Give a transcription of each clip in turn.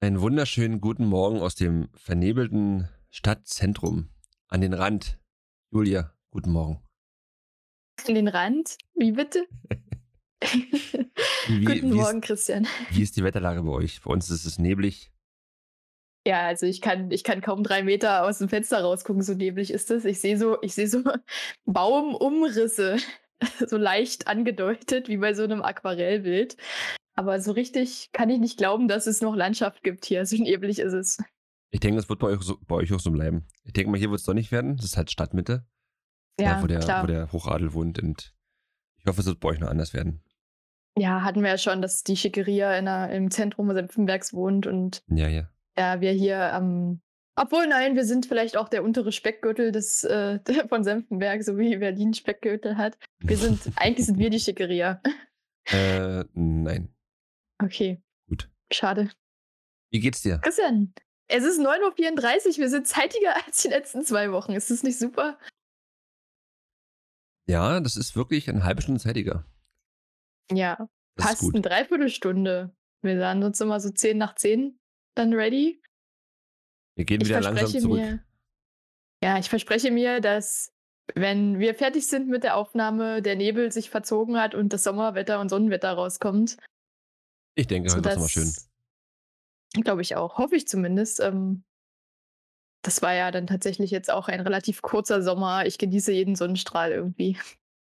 Einen wunderschönen guten Morgen aus dem vernebelten Stadtzentrum. An den Rand. Julia, guten Morgen. An den Rand? Wie bitte? Wie, Guten wie Morgen, Ist, Christian. wie ist die Wetterlage bei euch? Bei uns ist es neblig. Ja, also ich kann, ich kann kaum drei Meter aus dem Fenster rausgucken, so neblig ist es. Ich sehe so, ich sehe so Baumumrisse, so leicht angedeutet, wie bei so einem Aquarellbild. Aber so richtig kann ich nicht glauben, dass es noch Landschaft gibt hier. So neblig ist es. Ich denke, es wird bei euch, so, bei euch auch so bleiben. Ich denke mal, hier wird es doch nicht werden. Das ist halt Stadtmitte, Ja, da, wo, der, klar. wo der Hochadel wohnt. Und ich hoffe, es wird bei euch noch anders werden. Ja, hatten wir ja schon, dass die Schickeria in der, im Zentrum Senftenbergs wohnt und Ja, ja. ja, wir hier am. obwohl, nein, wir sind vielleicht auch der untere Speckgürtel des, äh, von Senftenberg, so wie Berlin Speckgürtel hat. Wir sind, eigentlich sind wir die Schickeria. Äh, nein. Okay. Gut. Schade. Wie geht's dir? Christian, es ist 9.34 Uhr, wir sind zeitiger als die letzten zwei Wochen. Ist das nicht super? Ja, das ist wirklich eine halbe Stunde zeitiger. Ja, Das gut. eine Dreiviertelstunde. Wir sahen uns immer so 10 nach 10 dann ready. Wir gehen Ich wieder langsam zurück. mir. Ja, ich verspreche mir, dass wenn wir fertig sind mit der Aufnahme, der Nebel sich verzogen hat und das Sommerwetter und Sonnenwetter rauskommt. Ich denke, heute ist mal schön. Glaube ich auch. Hoffe ich zumindest. Ähm, das war ja dann tatsächlich jetzt auch ein relativ kurzer Sommer. Ich genieße jeden Sonnenstrahl irgendwie.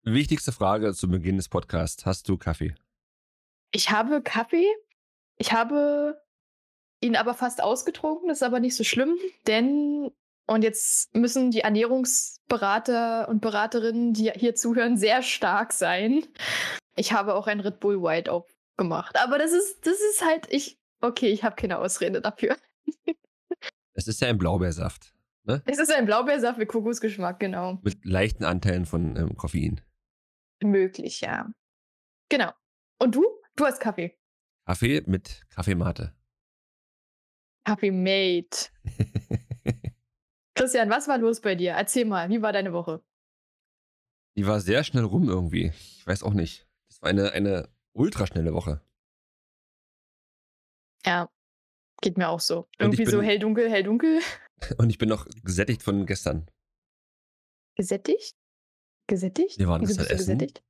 Wichtigste Frage zu Beginn des Podcasts. Hast du Kaffee? Ich habe Kaffee. Ich habe ihn aber fast ausgetrunken. Das ist aber nicht so schlimm, denn und jetzt müssen die Ernährungsberater und Beraterinnen, die hier zuhören, sehr stark sein. Ich habe auch ein Red Bull White aufgemacht. Aber das ist, das ist halt, ich, okay, ich habe keine Ausrede dafür. Es ist ja ein Blaubeersaft. Ne? Es ist ein Blaubeersaft mit Kokosgeschmack, genau. Mit leichten Anteilen von ähm, Koffein. Möglich, ja. Genau. Und du? Du hast Kaffee. Kaffee mit Kaffeemate. Kaffee Mate. Christian, was war los bei dir? Erzähl mal, wie war deine Woche? Die war sehr schnell rum irgendwie. Ich weiß auch nicht. Das war eine, eine ultraschnelle Woche. Ja, geht mir auch so. Irgendwie so bin- hell dunkel, hell dunkel. Und ich bin noch gesättigt von gestern. Gesättigt? Gesättigt? Wir waren Wieso gestern essen. gesättigt?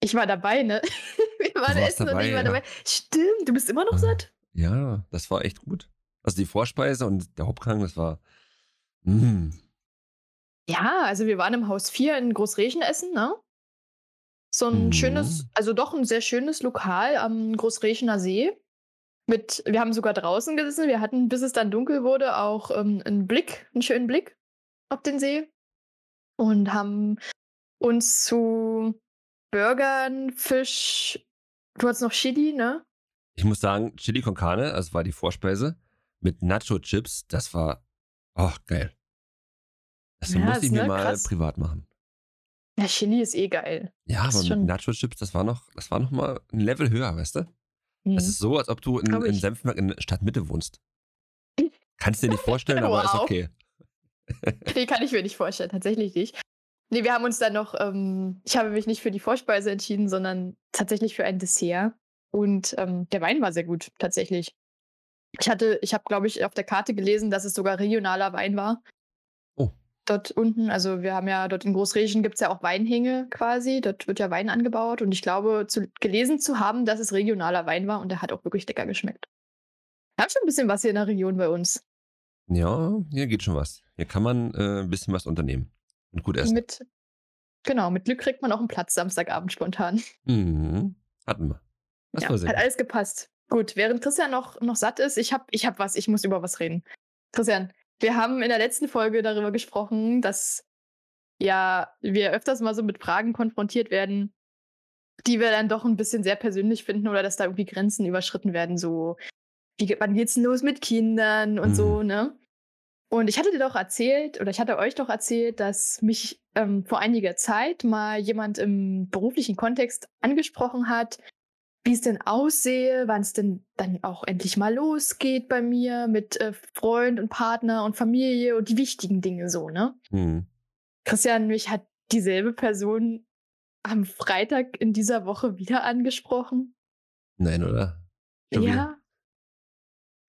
Ich war dabei, ne? Wir waren warst essen dabei, und ich war ja. dabei. Stimmt, du bist immer noch Ah. satt? Ja, das war echt gut. Also die Vorspeise und der Hauptgang, das war. Mm. Ja, also wir waren im Haus 4 in Großrechen essen, ne? So ein Mhm. schönes, also doch ein sehr schönes Lokal am Großrechener See. Mit, wir haben sogar draußen gesessen. Wir hatten, bis es dann dunkel wurde, auch ähm, einen Blick, einen schönen Blick auf den See. Und haben uns zu Burgern, Fisch, du hattest noch Chili, ne? Ich muss sagen, Chili con Carne, also war die Vorspeise, mit Nacho-Chips, das war. Oh, geil. Das Ja, muss ich mir ne, mal krass. privat machen. Ja, Chili ist eh geil. Ja, Das aber schon- Nacho-Chips, das war noch, das war noch mal ein Level höher, weißt du? Mhm. Das ist so, als ob du in, in ich. Senftenberg in der Stadtmitte wohnst. Kannst dir nicht vorstellen, aber ist okay. Nee, kann ich mir nicht vorstellen, tatsächlich nicht. Nee, wir haben uns dann noch, ähm, ich habe mich nicht für die Vorspeise entschieden, sondern tatsächlich für ein Dessert. Und ähm, der Wein war sehr gut, tatsächlich. Ich hatte, ich habe, glaube ich, auf der Karte gelesen, dass es sogar regionaler Wein war. Dort unten, also wir haben ja dort in Großregion gibt es ja auch Weinhänge quasi. Dort wird ja Wein angebaut. Und ich glaube, zu, gelesen zu haben, dass es regionaler Wein war und der hat auch wirklich lecker geschmeckt. Wir haben schon ein bisschen was hier in der Region bei uns. Ja, hier geht schon was. Hier kann man äh, ein bisschen was unternehmen. Und gut essen. Mit, genau, mit Glück kriegt man auch einen Platz Samstagabend spontan. Mhm. Hatten wir. Das ja, war sehr hat gut. alles gepasst. Gut, während Christian noch, noch satt ist, ich habe ich hab was, ich muss über was reden. Christian, wir haben in der letzten Folge darüber gesprochen, dass ja wir öfters mal so mit Fragen konfrontiert werden, die wir dann doch ein bisschen sehr persönlich finden oder dass da irgendwie Grenzen überschritten werden, so wie, wann geht's denn los mit Kindern und Mhm. so, ne? Und ich hatte dir doch erzählt, oder ich hatte euch doch erzählt, dass mich ähm, vor einiger Zeit mal jemand im beruflichen Kontext angesprochen hat, wie es denn aussehe, wann es denn dann auch endlich mal losgeht bei mir mit äh, Freund und Partner und Familie und die wichtigen Dinge so, ne? Mhm. Christian, mich hat dieselbe Person am Freitag in dieser Woche wieder angesprochen. Nein, oder? Schon wieder?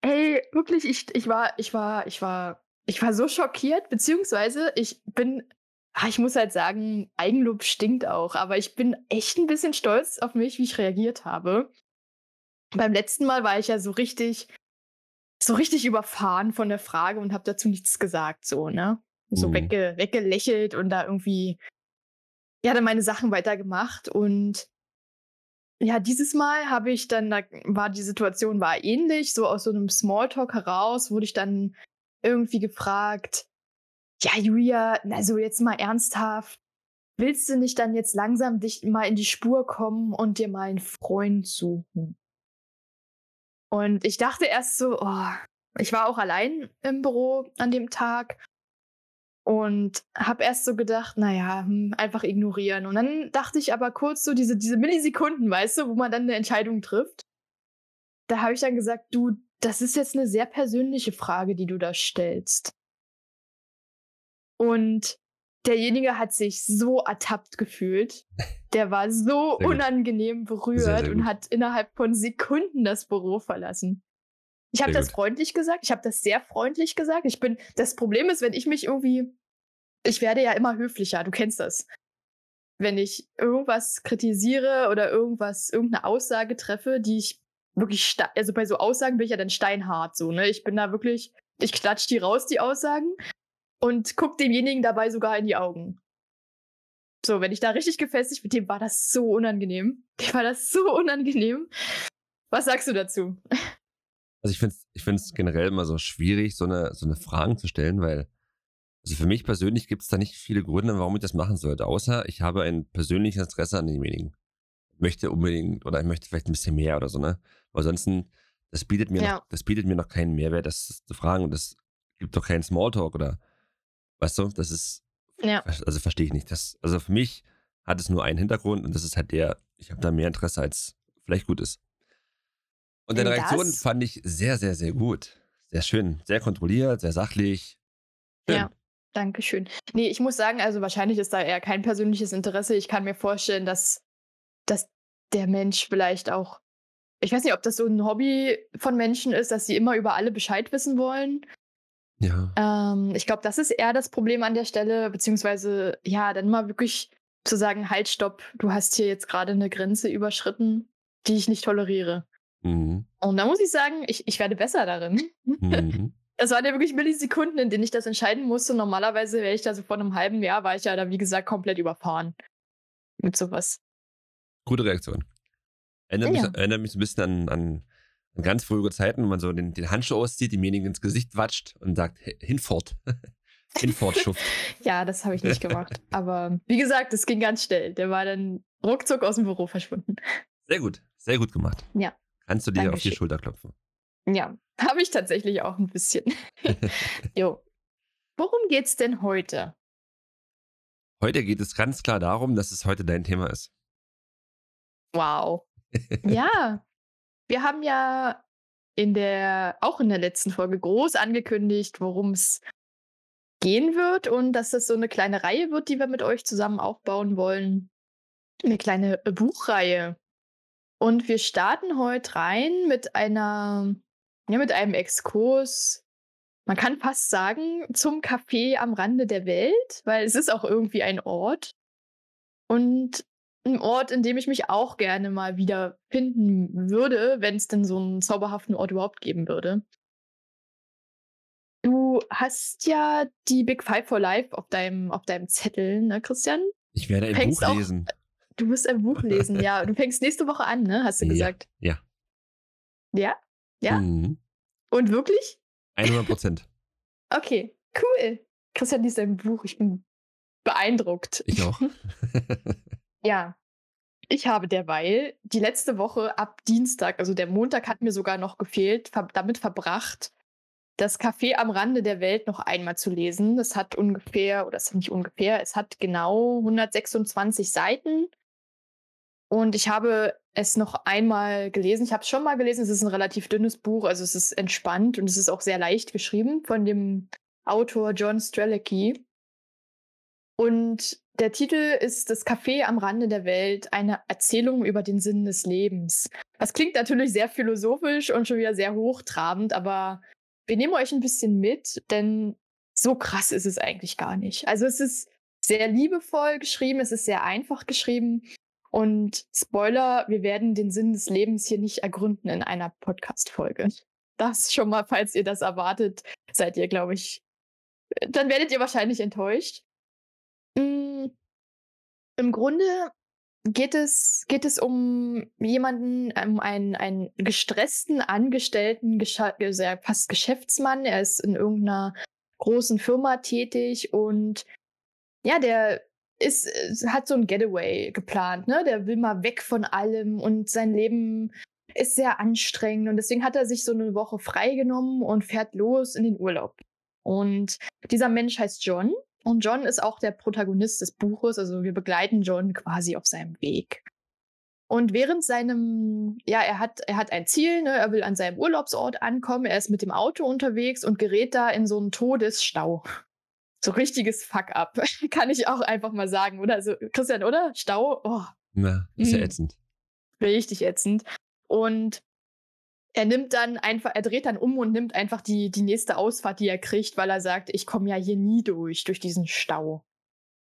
ja. wirklich, ich, ich war, ich war, ich war, ich war so schockiert, beziehungsweise ich bin, ich muss halt sagen, Eigenlob stinkt auch, aber ich bin echt ein bisschen stolz auf mich, wie ich reagiert habe. Beim letzten Mal war ich ja so richtig, so richtig überfahren von der Frage und habe dazu nichts gesagt, so, ne? So Mhm. wegge weggelächelt und da irgendwie, ja, dann meine Sachen weitergemacht und ja, dieses Mal habe ich dann, da war die Situation war ähnlich, so aus so einem Smalltalk heraus wurde ich dann irgendwie gefragt, ja, Julia, also jetzt mal ernsthaft, willst du nicht dann jetzt langsam dich mal in die Spur kommen und dir mal einen Freund suchen? Und ich dachte erst so, oh, ich war auch allein im Büro an dem Tag und habe erst so gedacht, naja, hm, einfach ignorieren. Und dann dachte ich aber kurz so diese, diese Millisekunden, weißt du, wo man dann eine Entscheidung trifft. Da habe ich dann gesagt, du, das ist jetzt eine sehr persönliche Frage, die du da stellst. Und derjenige hat sich so ertappt gefühlt. Der war so unangenehm berührt Sehr, sehr und hat innerhalb von Sekunden das Büro verlassen. Ich habe das gut. freundlich gesagt. Ich habe das sehr freundlich gesagt. Ich bin. Das Problem ist, wenn ich mich irgendwie. Ich werde ja immer höflicher. Du kennst das. Wenn ich irgendwas kritisiere oder irgendwas, irgendeine Aussage treffe, die ich wirklich, also bei so Aussagen bin ich ja dann steinhart so, ne? Ich bin da wirklich, ich klatsch die raus, die Aussagen, und guck demjenigen dabei sogar in die Augen. So, wenn ich da richtig gefestigt mit dem war das so unangenehm. Dem war das so unangenehm. Was sagst du dazu? Also ich finde es ich find's generell immer so schwierig, so eine, so eine Fragen zu stellen, weil also für mich persönlich gibt es da nicht viele Gründe, warum ich das machen sollte, außer ich habe ein persönliches Interesse an demjenigen. Ich möchte unbedingt oder ich möchte vielleicht ein bisschen mehr oder so, ne? Aber ansonsten, das bietet mir, Ja. noch, das bietet mir noch keinen Mehrwert, das zu fragen und das gibt doch keinen Smalltalk oder weißt du, das ist, Ja. also verstehe ich nicht. Das, also für mich hat es nur einen Hintergrund und das ist halt der, ich habe da mehr Interesse, als vielleicht gut ist. Und deine Reaktion fand ich sehr, sehr, sehr gut. Sehr schön. Sehr kontrolliert, sehr sachlich. Schön. Ja. Dankeschön. Nee, ich muss sagen, also wahrscheinlich ist da eher kein persönliches Interesse. Ich kann mir vorstellen, dass, dass der Mensch vielleicht auch, ich weiß nicht, ob das so ein Hobby von Menschen ist, dass sie immer über alle Bescheid wissen wollen. Ja. Ähm, ich glaube, das ist eher das Problem an der Stelle, beziehungsweise ja, dann mal wirklich zu sagen, halt, stopp, du hast hier jetzt gerade eine Grenze überschritten, die ich nicht toleriere. Mhm. Und da muss ich sagen, ich, ich werde besser darin. Mhm. Es waren ja wirklich Millisekunden, in denen ich das entscheiden musste. Normalerweise wäre ich da so vor einem halben Jahr, war ich ja da, wie gesagt, komplett überfahren. Mit sowas. Gute Reaktion. Erinnert, Ja. mich, erinnert mich ein bisschen an, an, an ganz frühere Zeiten, wo man so den, den Handschuh auszieht, demjenigen ins Gesicht watscht und sagt, "H- hinfort. hinfort, Schuft. Ja, das habe ich nicht gemacht. Aber wie gesagt, es ging ganz schnell. Der war dann ruckzuck aus dem Büro verschwunden. Sehr gut. Sehr gut gemacht. Ja. Kannst du dir auf die Dankeschön. Schulter klopfen. Ja, habe ich tatsächlich auch ein bisschen. jo. Worum geht's denn heute? Heute geht es ganz klar darum, dass es heute dein Thema ist. Wow. ja, wir haben ja in der, auch in der letzten Folge groß angekündigt, worum es gehen wird und dass das so eine kleine Reihe wird, die wir mit euch zusammen aufbauen wollen. Eine kleine Buchreihe. Und wir starten heute rein mit einer, ja, mit einem Exkurs. Man kann fast sagen, zum Café am Rande der Welt, weil es ist auch irgendwie ein Ort. Und ein Ort, in dem ich mich auch gerne mal wieder finden würde, wenn es denn so einen zauberhaften Ort überhaupt geben würde. Du hast ja die Big Five for Life auf deinem, auf deinem Zettel, ne, Christian? Ich werde ein Buch auch- lesen. Du wirst ein Buch lesen, ja. Du fängst nächste Woche an, ne? Hast du Ja, gesagt? ja. Ja? Ja? Mhm. Und wirklich? 100 Prozent. Okay, cool. Christian liest ein Buch. Ich bin beeindruckt. Ich auch. Ja. Ich habe derweil die letzte Woche ab Dienstag, also der Montag hat mir sogar noch gefehlt, ver damit verbracht, das Café am Rande der Welt noch einmal zu lesen. Das hat ungefähr, oder es ist nicht ungefähr, es hat genau 126 Seiten. Und ich habe es noch einmal gelesen. Ich habe es schon mal gelesen. Es ist ein relativ dünnes Buch, also es ist entspannt und es ist auch sehr leicht geschrieben von dem Autor John Strelicky. Und der Titel ist Das Café am Rande der Welt, eine Erzählung über den Sinn des Lebens. Das klingt natürlich sehr philosophisch und schon wieder sehr hochtrabend, aber wir nehmen euch ein bisschen mit, denn so krass ist es eigentlich gar nicht. Also es ist sehr liebevoll geschrieben, es ist sehr einfach geschrieben. Und Spoiler, wir werden den Sinn des Lebens hier nicht ergründen in einer Podcast-Folge. Das schon mal, falls ihr das erwartet, seid ihr, glaube ich, dann werdet ihr wahrscheinlich enttäuscht. Mhm. Im Grunde geht es, geht es um jemanden, um einen, einen gestressten Angestellten, fast Geschäftsmann. Er ist in irgendeiner großen Firma tätig und ja, der ist, äh, hat so ein Getaway geplant, ne? Der will mal weg von allem und sein Leben ist sehr anstrengend und deswegen hat er sich so eine Woche freigenommen und fährt los in den Urlaub. Und dieser Mensch heißt John und John ist auch der Protagonist des Buches, also wir begleiten John quasi auf seinem Weg. Und während seinem, ja, er hat, er hat ein Ziel, ne? er will an seinem Urlaubsort ankommen, er ist mit dem Auto unterwegs und gerät da in so einen Todesstau. So richtiges Fuck-up, kann ich auch einfach mal sagen, oder? Also, Christian, oder? Stau? Oh. Na, ist ja mm. ätzend. Richtig ätzend. Und er nimmt dann einfach, er dreht dann um und nimmt einfach die, die nächste Ausfahrt, die er kriegt, weil er sagt, ich komme ja hier nie durch, durch diesen Stau.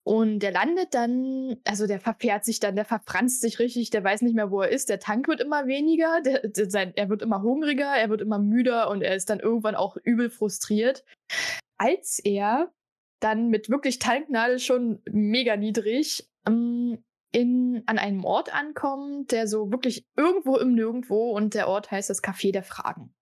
Und der landet dann, also der verfährt sich dann, der verfranst sich richtig, der weiß nicht mehr, wo er ist. Der Tank wird immer weniger, der, der, sein, er wird immer hungriger, er wird immer müder und er ist dann irgendwann auch übel frustriert. Als er dann mit wirklich Tanknadel schon mega niedrig ähm, in, an einem Ort ankommt, der so wirklich irgendwo im Nirgendwo und der Ort heißt das Café der Fragen.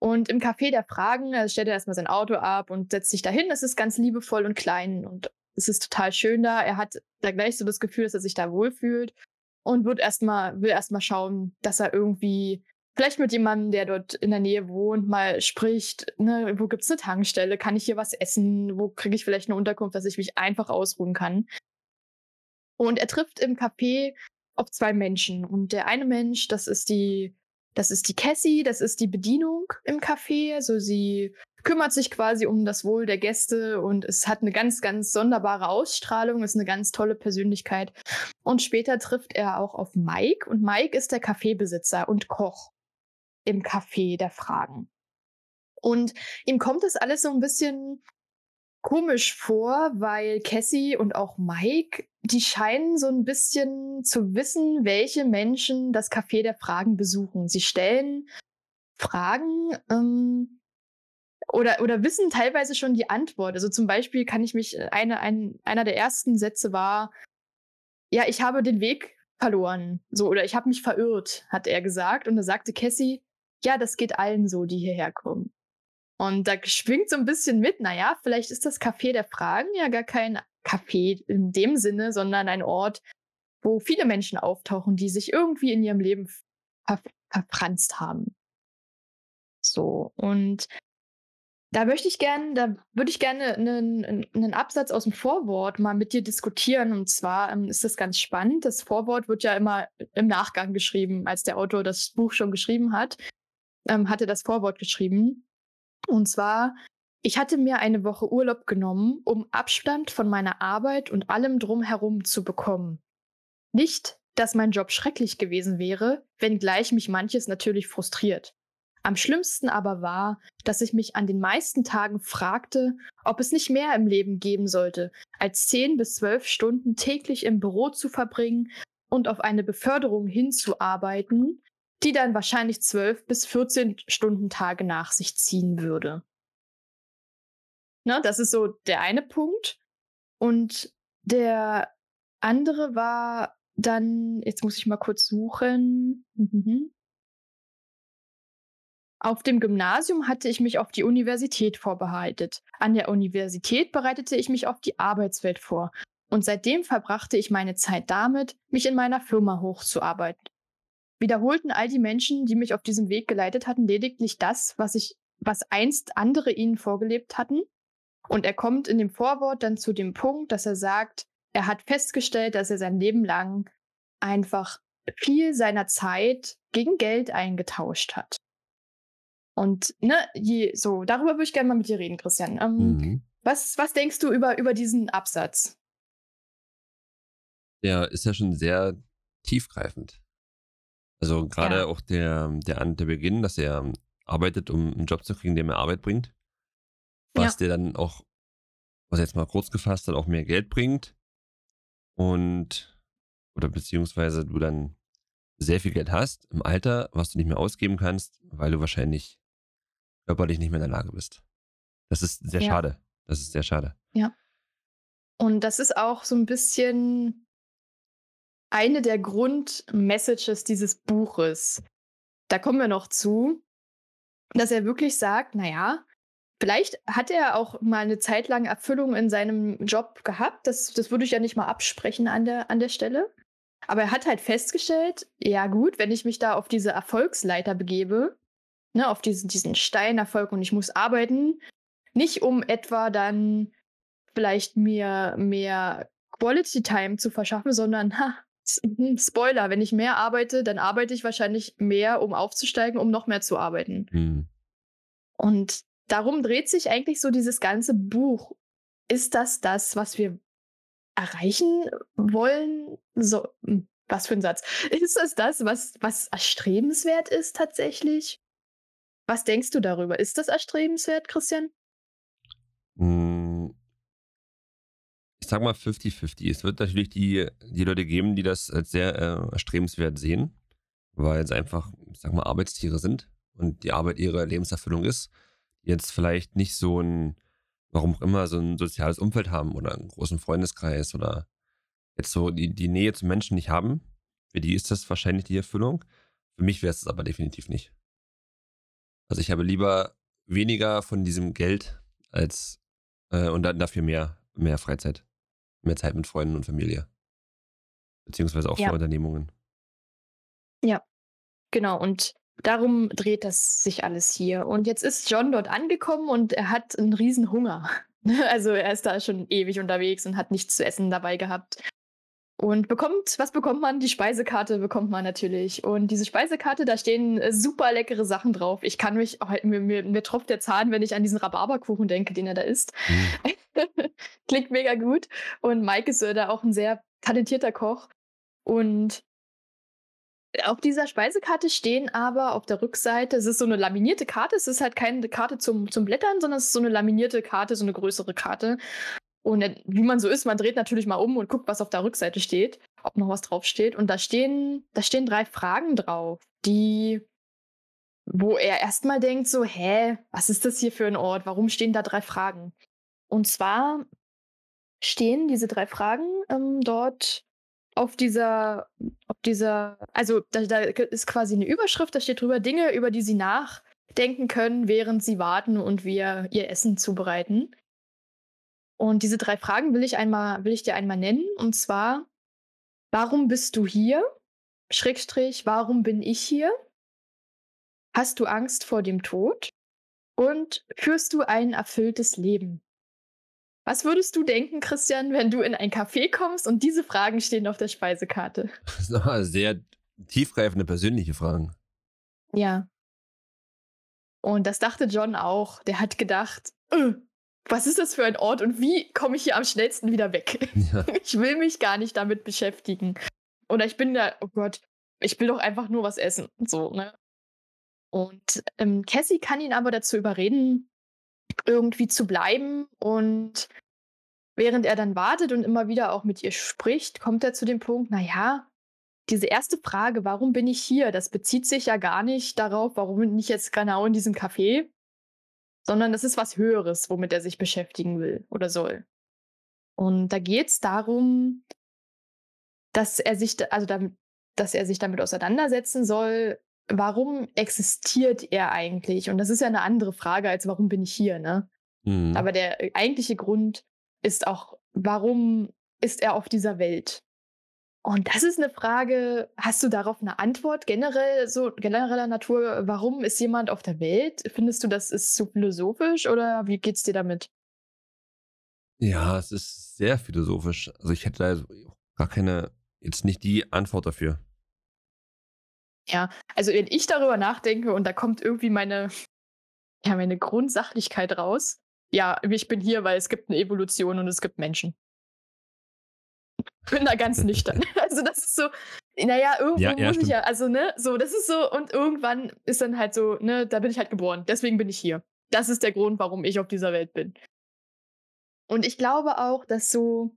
Und im Café der Fragen also stellt er erstmal sein Auto ab und setzt sich dahin. Es ist ganz liebevoll und klein und es ist total schön da. Er hat da gleich so das Gefühl, dass er sich da wohlfühlt und wird erstmal, will erstmal schauen, dass er irgendwie vielleicht mit jemandem, der dort in der Nähe wohnt, mal spricht. Ne, wo gibt's eine Tankstelle? Kann ich hier was essen? Wo kriege ich vielleicht eine Unterkunft, dass ich mich einfach ausruhen kann? Und er trifft im Café auf zwei Menschen. Und der eine Mensch, das ist die, das ist die Cassie, das ist die Bedienung im Café. Also sie kümmert sich quasi um das Wohl der Gäste und es hat eine ganz, ganz sonderbare Ausstrahlung, ist eine ganz tolle Persönlichkeit. Und später trifft er auch auf Mike und Mike ist der Kaffeebesitzer und Koch im Café der Fragen. Und ihm kommt das alles so ein bisschen komisch vor, weil Cassie und auch Mike, die scheinen so ein bisschen zu wissen, welche Menschen das Café der Fragen besuchen. Sie stellen Fragen ähm, oder, oder wissen teilweise schon die Antwort. Also zum Beispiel kann ich mich, äh, eine, ein, einer der ersten Sätze war, ja, ich habe den Weg verloren. So, oder ich habe mich verirrt, hat er gesagt. Und da sagte Cassie, ja, das geht allen so, die hierher kommen. Und da schwingt so ein bisschen mit, naja, vielleicht ist das Café der Fragen ja gar kein Café in dem Sinne, sondern ein Ort, wo viele Menschen auftauchen, die sich irgendwie in ihrem Leben ver verfranst haben. So, und da möchte ich gerne, da würde ich gerne einen, einen Absatz aus dem Vorwort mal mit dir diskutieren. Und zwar ähm, ist das ganz spannend. Das Vorwort wird ja immer im Nachgang geschrieben, als der Autor das Buch schon geschrieben hat, ähm, hatte das Vorwort geschrieben. Und zwar, ich hatte mir eine Woche Urlaub genommen, um Abstand von meiner Arbeit und allem drumherum zu bekommen. Nicht, dass mein Job schrecklich gewesen wäre, wenngleich mich manches natürlich frustriert. Am schlimmsten aber war, dass ich mich an den meisten Tagen fragte, ob es nicht mehr im Leben geben sollte, als zehn bis zwölf Stunden täglich im Büro zu verbringen und auf eine Beförderung hinzuarbeiten, die dann wahrscheinlich 12 bis 14 Stunden Tage nach sich ziehen würde. Ne, das ist so der eine Punkt. Und der andere war dann, jetzt muss ich mal kurz suchen. Mhm. Auf dem Gymnasium hatte ich mich auf die Universität vorbereitet. An der Universität bereitete ich mich auf die Arbeitswelt vor. Und seitdem verbrachte ich meine Zeit damit, mich in meiner Firma hochzuarbeiten wiederholten all die Menschen, die mich auf diesem Weg geleitet hatten, lediglich das, was ich, was einst andere ihnen vorgelebt hatten. Und er kommt in dem Vorwort dann zu dem Punkt, dass er sagt, er hat festgestellt, dass er sein Leben lang einfach viel seiner Zeit gegen Geld eingetauscht hat. Und ne, je, so, darüber würde ich gerne mal mit dir reden, Christian. Ähm, mhm. was, was denkst du über, über diesen Absatz? Der ist ja schon sehr tiefgreifend. Also gerade ja. auch der, der, der Beginn, dass er arbeitet, um einen Job zu kriegen, der mehr Arbeit bringt. Was ja. dir dann auch, was jetzt mal kurz gefasst, dann auch mehr Geld bringt. Und, oder beziehungsweise du dann sehr viel Geld hast im Alter, was du nicht mehr ausgeben kannst, weil du wahrscheinlich körperlich nicht mehr in der Lage bist. Das ist sehr ja. schade. Das ist sehr schade. Ja. Und das ist auch so ein bisschen eine der Grundmessages dieses Buches. Da kommen wir noch zu, dass er wirklich sagt, naja, vielleicht hat er auch mal eine Zeit lang Erfüllung in seinem Job gehabt. Das, das würde ich ja nicht mal absprechen an der, an der Stelle. Aber er hat halt festgestellt, ja gut, wenn ich mich da auf diese Erfolgsleiter begebe, ne, auf diesen, diesen Steinerfolg und ich muss arbeiten, nicht um etwa dann vielleicht mir mehr Quality Time zu verschaffen, sondern ha, Spoiler, wenn ich mehr arbeite, dann arbeite ich wahrscheinlich mehr, um aufzusteigen, um noch mehr zu arbeiten. Mhm. Und darum dreht sich eigentlich so dieses ganze Buch. Ist das das, was wir erreichen wollen? So, hm, was für ein Satz. Ist das das, was, was erstrebenswert ist tatsächlich? Was denkst du darüber? Ist das erstrebenswert, Christian? Hm. Sag mal 50-50. Es wird natürlich die, die Leute geben, die das als sehr äh, erstrebenswert sehen, weil es einfach, sag mal, Arbeitstiere sind und die Arbeit ihre Lebenserfüllung ist. Jetzt vielleicht nicht so ein, warum auch immer, so ein soziales Umfeld haben oder einen großen Freundeskreis oder jetzt so die, die Nähe zu Menschen nicht haben. Für die ist das wahrscheinlich die Erfüllung. Für mich wäre es aber definitiv nicht. Also ich habe lieber weniger von diesem Geld als äh, und dann dafür mehr, mehr Freizeit. Mehr Zeit mit Freunden und Familie. Beziehungsweise auch ja. für Unternehmungen. Ja, genau. Und darum dreht das sich alles hier. Und jetzt ist John dort angekommen und er hat einen riesen Hunger. Also er ist da schon ewig unterwegs und hat nichts zu essen dabei gehabt. Und bekommt, was bekommt man? Die Speisekarte bekommt man natürlich. Und diese Speisekarte, da stehen äh, super leckere Sachen drauf. Ich kann mich, oh, mir, mir, mir tropft der Zahn, wenn ich an diesen Rhabarberkuchen denke, den er da isst. Mhm. Klingt mega gut. Und Mike ist da auch ein sehr talentierter Koch. Und auf dieser Speisekarte stehen aber auf der Rückseite, es ist so eine laminierte Karte, es ist halt keine Karte zum, zum Blättern, sondern es ist so eine laminierte Karte, so eine größere Karte. Und wie man so ist, man dreht natürlich mal um und guckt, was auf der Rückseite steht, ob noch was drauf steht. Und da stehen, da stehen drei Fragen drauf, die, wo er erstmal denkt, so, hä, was ist das hier für ein Ort? Warum stehen da drei Fragen? Und zwar stehen diese drei Fragen ähm, dort auf dieser, auf dieser, also da, da ist quasi eine Überschrift, da steht drüber Dinge, über die sie nachdenken können, während sie warten und wir ihr Essen zubereiten. Und diese drei Fragen will ich einmal, will ich dir einmal nennen. Und zwar, warum bist du hier? Schrägstrich, warum bin ich hier? Hast du Angst vor dem Tod? Und führst du ein erfülltes Leben? Was würdest du denken, Christian, wenn du in ein Café kommst und diese Fragen stehen auf der Speisekarte? Sehr tiefgreifende persönliche Fragen. Ja. Und das dachte John auch. Der hat gedacht, äh, was ist das für ein Ort und wie komme ich hier am schnellsten wieder weg? Ja. Ich will mich gar nicht damit beschäftigen. Oder ich bin da, oh Gott, ich will doch einfach nur was essen. So, ne? Und ähm, Cassie kann ihn aber dazu überreden, irgendwie zu bleiben. Und während er dann wartet und immer wieder auch mit ihr spricht, kommt er zu dem Punkt, naja, diese erste Frage, warum bin ich hier, das bezieht sich ja gar nicht darauf, warum bin ich jetzt genau in diesem Café, sondern das ist was Höheres, womit er sich beschäftigen will oder soll. Und da geht es darum, dass er sich, also damit, dass er sich damit auseinandersetzen soll, warum existiert er eigentlich? Und das ist ja eine andere Frage als warum bin ich hier, ne? Mhm. Aber der eigentliche Grund ist auch, warum ist er auf dieser Welt? Und das ist eine Frage, hast du darauf eine Antwort generell, so genereller Natur? Warum ist jemand auf der Welt? Findest du, das ist zu philosophisch oder wie geht's dir damit? Ja, es ist sehr philosophisch. Also ich hätte da gar keine, jetzt nicht die Antwort dafür. Ja, also wenn ich darüber nachdenke und da kommt irgendwie meine, ja, meine Grundsachlichkeit raus. Ja, ich bin hier, weil es gibt eine Evolution und es gibt Menschen. Bin da ganz nüchtern. Also das ist so, naja, irgendwo Ja, ja, muss ich stimmt. ja, also ne, so, das ist so, und irgendwann ist dann halt so, ne, da bin ich halt geboren. Deswegen bin ich hier. Das ist der Grund, warum ich auf dieser Welt bin. Und ich glaube auch, dass so,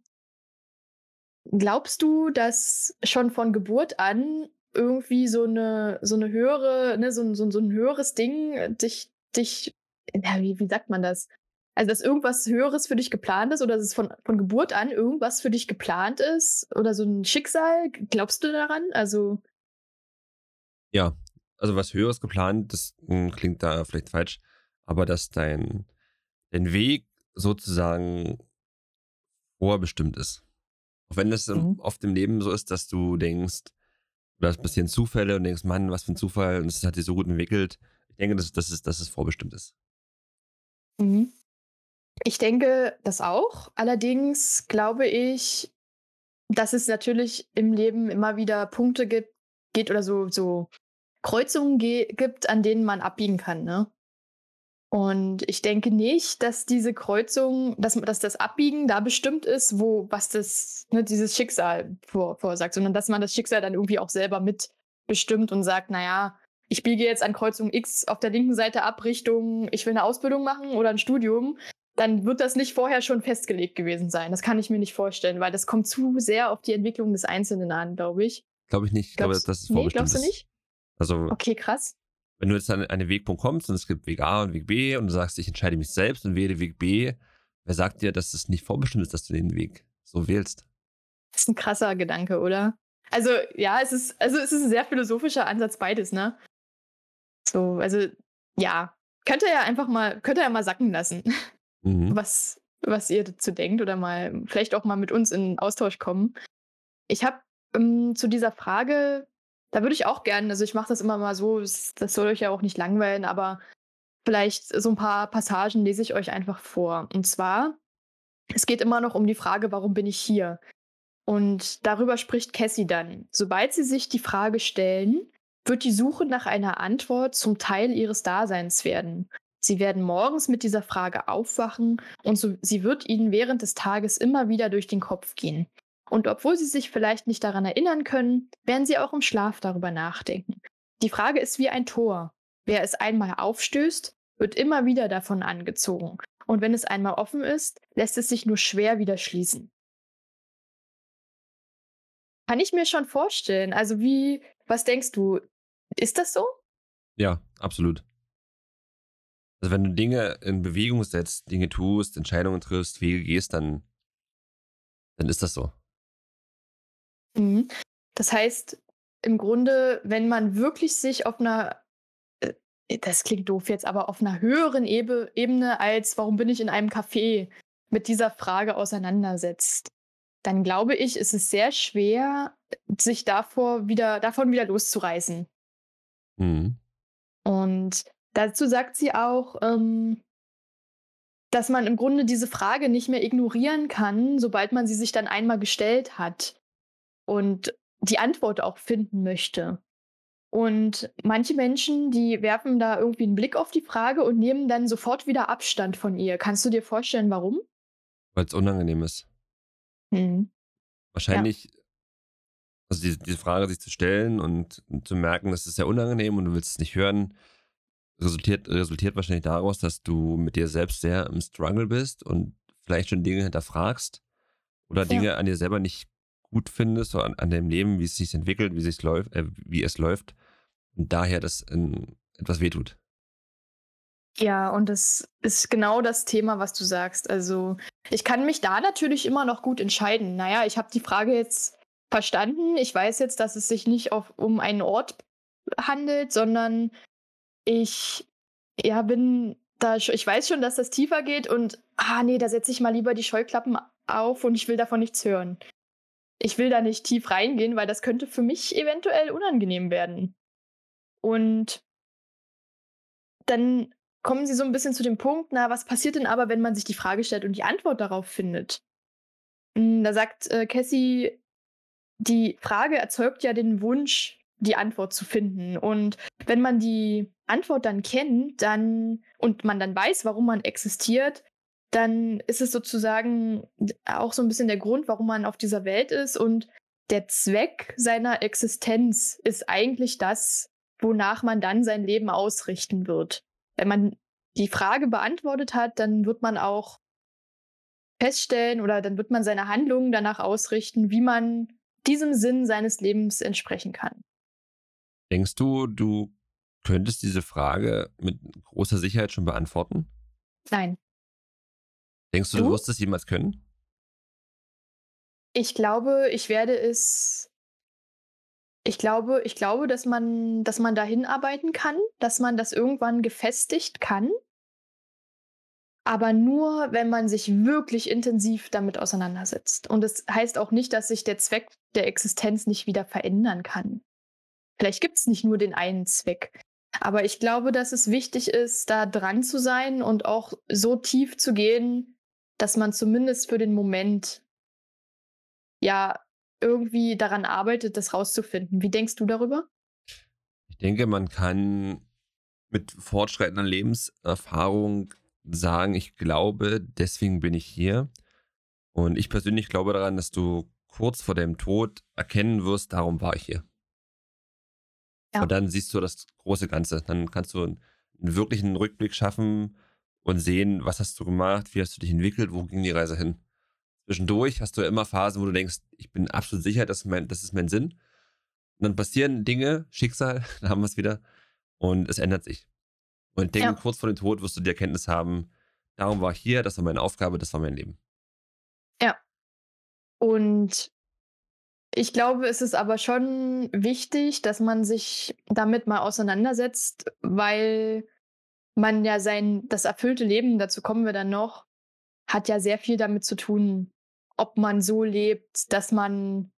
glaubst du, dass schon von Geburt an irgendwie so eine, so eine höhere, ne, so, ein- so, ein- so ein höheres Ding äh, dich, dich, ja, wie, wie sagt man das? Also, dass irgendwas Höheres für dich geplant ist oder dass es von, von Geburt an irgendwas für dich geplant ist oder so ein Schicksal? Glaubst du daran? Also, Ja, also was Höheres geplant, das hm, klingt da vielleicht falsch, aber dass dein, dein Weg sozusagen vorbestimmt ist. Auch wenn es Mhm. oft im Leben so ist, dass du denkst, oder es passieren Zufälle und denkst, Mann, was für ein Zufall und es hat sich so gut entwickelt. Ich denke, dass, dass, es, dass es vorbestimmt ist. Mhm. Ich denke das auch. Allerdings glaube ich, dass es natürlich im Leben immer wieder Punkte gibt, geht oder so, so Kreuzungen ge gibt, an denen man abbiegen kann, ne? Und ich denke nicht, dass diese Kreuzung, dass, dass das Abbiegen da bestimmt ist, wo, was das, ne, dieses Schicksal vor, vorsagt, sondern dass man das Schicksal dann irgendwie auch selber mitbestimmt und sagt, naja, ich biege jetzt an Kreuzung X auf der linken Seite ab Richtung, ich will eine Ausbildung machen oder ein Studium, dann wird das nicht vorher schon festgelegt gewesen sein. Das kann ich mir nicht vorstellen, weil das kommt zu sehr auf die Entwicklung des Einzelnen an, glaube ich. Glaube ich nicht. Ich glaube, Glaubst- dass es nee, vorbestimmt glaubst du ist. nicht? Also, Okay, krass. wenn du jetzt an einen Wegpunkt kommst und es gibt Weg A und Weg B und du sagst, ich entscheide mich selbst und wähle Weg B, wer sagt dir, dass es nicht vorbestimmt ist, dass du den Weg so wählst? Das ist ein krasser Gedanke, oder? Also, ja, es ist, also es ist ein sehr philosophischer Ansatz, beides, ne? So, also, ja. Könnt ihr ja einfach mal, könnt ihr ja mal sacken lassen, Mhm. was, was ihr dazu denkt oder mal, vielleicht auch mal mit uns in Austausch kommen. Ich habe ähm, zu dieser Frage, da würde ich auch gerne, also ich mache das immer mal so, das, das soll euch ja auch nicht langweilen, aber vielleicht so ein paar Passagen lese ich euch einfach vor. Und zwar, es geht immer noch um die Frage, warum bin ich hier? Und darüber spricht Cassie dann. Sobald sie sich die Frage stellen, wird die Suche nach einer Antwort zum Teil ihres Daseins werden. Sie werden morgens mit dieser Frage aufwachen und so, sie wird ihnen während des Tages immer wieder durch den Kopf gehen. Und obwohl sie sich vielleicht nicht daran erinnern können, werden sie auch im Schlaf darüber nachdenken. Die Frage ist wie ein Tor. Wer es einmal aufstößt, wird immer wieder davon angezogen. Und wenn es einmal offen ist, lässt es sich nur schwer wieder schließen. Kann ich mir schon vorstellen. Also wie, was denkst du? Ist das so? Ja, absolut. Also wenn du Dinge in Bewegung setzt, Dinge tust, Entscheidungen triffst, Wege gehst, dann, dann ist das so. Mhm. Das heißt, im Grunde, wenn man wirklich sich auf einer, äh, das klingt doof jetzt, aber auf einer höheren Ebe Ebene als, warum bin ich in einem Café, mit dieser Frage auseinandersetzt, dann glaube ich, ist es sehr schwer, sich davor wieder, davon wieder loszureißen. Mhm. Und dazu sagt sie auch, ähm, dass man im Grunde diese Frage nicht mehr ignorieren kann, sobald man sie sich dann einmal gestellt hat und die Antwort auch finden möchte. Und manche Menschen, die werfen da irgendwie einen Blick auf die Frage und nehmen dann sofort wieder Abstand von ihr. Kannst du dir vorstellen, warum? Weil es unangenehm ist. Hm. Wahrscheinlich, also diese, diese Frage sich zu stellen und, und zu merken, das ist sehr unangenehm und du willst es nicht hören, resultiert, resultiert wahrscheinlich daraus, dass du mit dir selbst sehr im Struggle bist und vielleicht schon Dinge hinterfragst oder Ja. Dinge an dir selber nicht gut findest oder an, an deinem Leben, wie es sich entwickelt, wie, es sich läuft, äh, wie es läuft und daher das in, etwas wehtut. Ja, und das ist genau das Thema, was du sagst. Also, ich kann mich da natürlich immer noch gut entscheiden. Naja, ich habe die Frage jetzt verstanden. Ich weiß jetzt, dass es sich nicht auf, um einen Ort handelt, sondern ich ja, bin da, ich weiß schon, dass das tiefer geht und ah nee, da setze ich mal lieber die Scheuklappen auf und ich will davon nichts hören. Ich will da nicht tief reingehen, weil das könnte für mich eventuell unangenehm werden. Und dann kommen sie so ein bisschen zu dem Punkt, na, was passiert denn aber, wenn man sich die Frage stellt und die Antwort darauf findet? Mm, Da sagt äh, Cassie, die Frage erzeugt ja den Wunsch, die Antwort zu finden. Und wenn man die Antwort dann kennt, dann und man dann weiß, warum man existiert, dann ist es sozusagen auch so ein bisschen der Grund, warum man auf dieser Welt ist. Und der Zweck seiner Existenz ist eigentlich das, wonach man dann sein Leben ausrichten wird. Wenn man die Frage beantwortet hat, dann wird man auch feststellen oder dann wird man seine Handlungen danach ausrichten, wie man diesem Sinn seines Lebens entsprechen kann. Denkst du, du könntest diese Frage mit großer Sicherheit schon beantworten? Nein. Denkst du, du, du wirst es jemals können? Ich glaube, ich werde es. Ich glaube, ich glaube, dass man, dass man dahin arbeiten kann, dass man das irgendwann gefestigt kann. Aber nur, wenn man sich wirklich intensiv damit auseinandersetzt. Und das heißt auch nicht, dass sich der Zweck der Existenz nicht wieder verändern kann. Vielleicht gibt es nicht nur den einen Zweck. Aber ich glaube, dass es wichtig ist, da dran zu sein und auch so tief zu gehen, dass man zumindest für den Moment ja irgendwie daran arbeitet, das rauszufinden. Wie denkst du darüber? Ich denke, man kann mit fortschreitender Lebenserfahrung sagen, ich glaube, deswegen bin ich hier. Und ich persönlich glaube daran, dass du kurz vor deinem Tod erkennen wirst, darum war ich hier. Ja. Und dann siehst du das große Ganze. Dann kannst du einen, wirklichen Rückblick schaffen und sehen, was hast du gemacht, wie hast du dich entwickelt, wo ging die Reise hin. Zwischendurch hast du immer Phasen, wo du denkst, ich bin absolut sicher, das ist mein, das ist mein Sinn. Und dann passieren Dinge, Schicksal, da haben wir es wieder, und es ändert sich. Und ich denke, ja. kurz vor dem Tod wirst du die Erkenntnis haben, darum war ich hier, das war meine Aufgabe, das war mein Leben. Ja. Und ich glaube, es ist aber schon wichtig, dass man sich damit mal auseinandersetzt, weil man ja sein, das erfüllte Leben, dazu kommen wir dann noch, hat ja sehr viel damit zu tun, ob man so lebt, dass man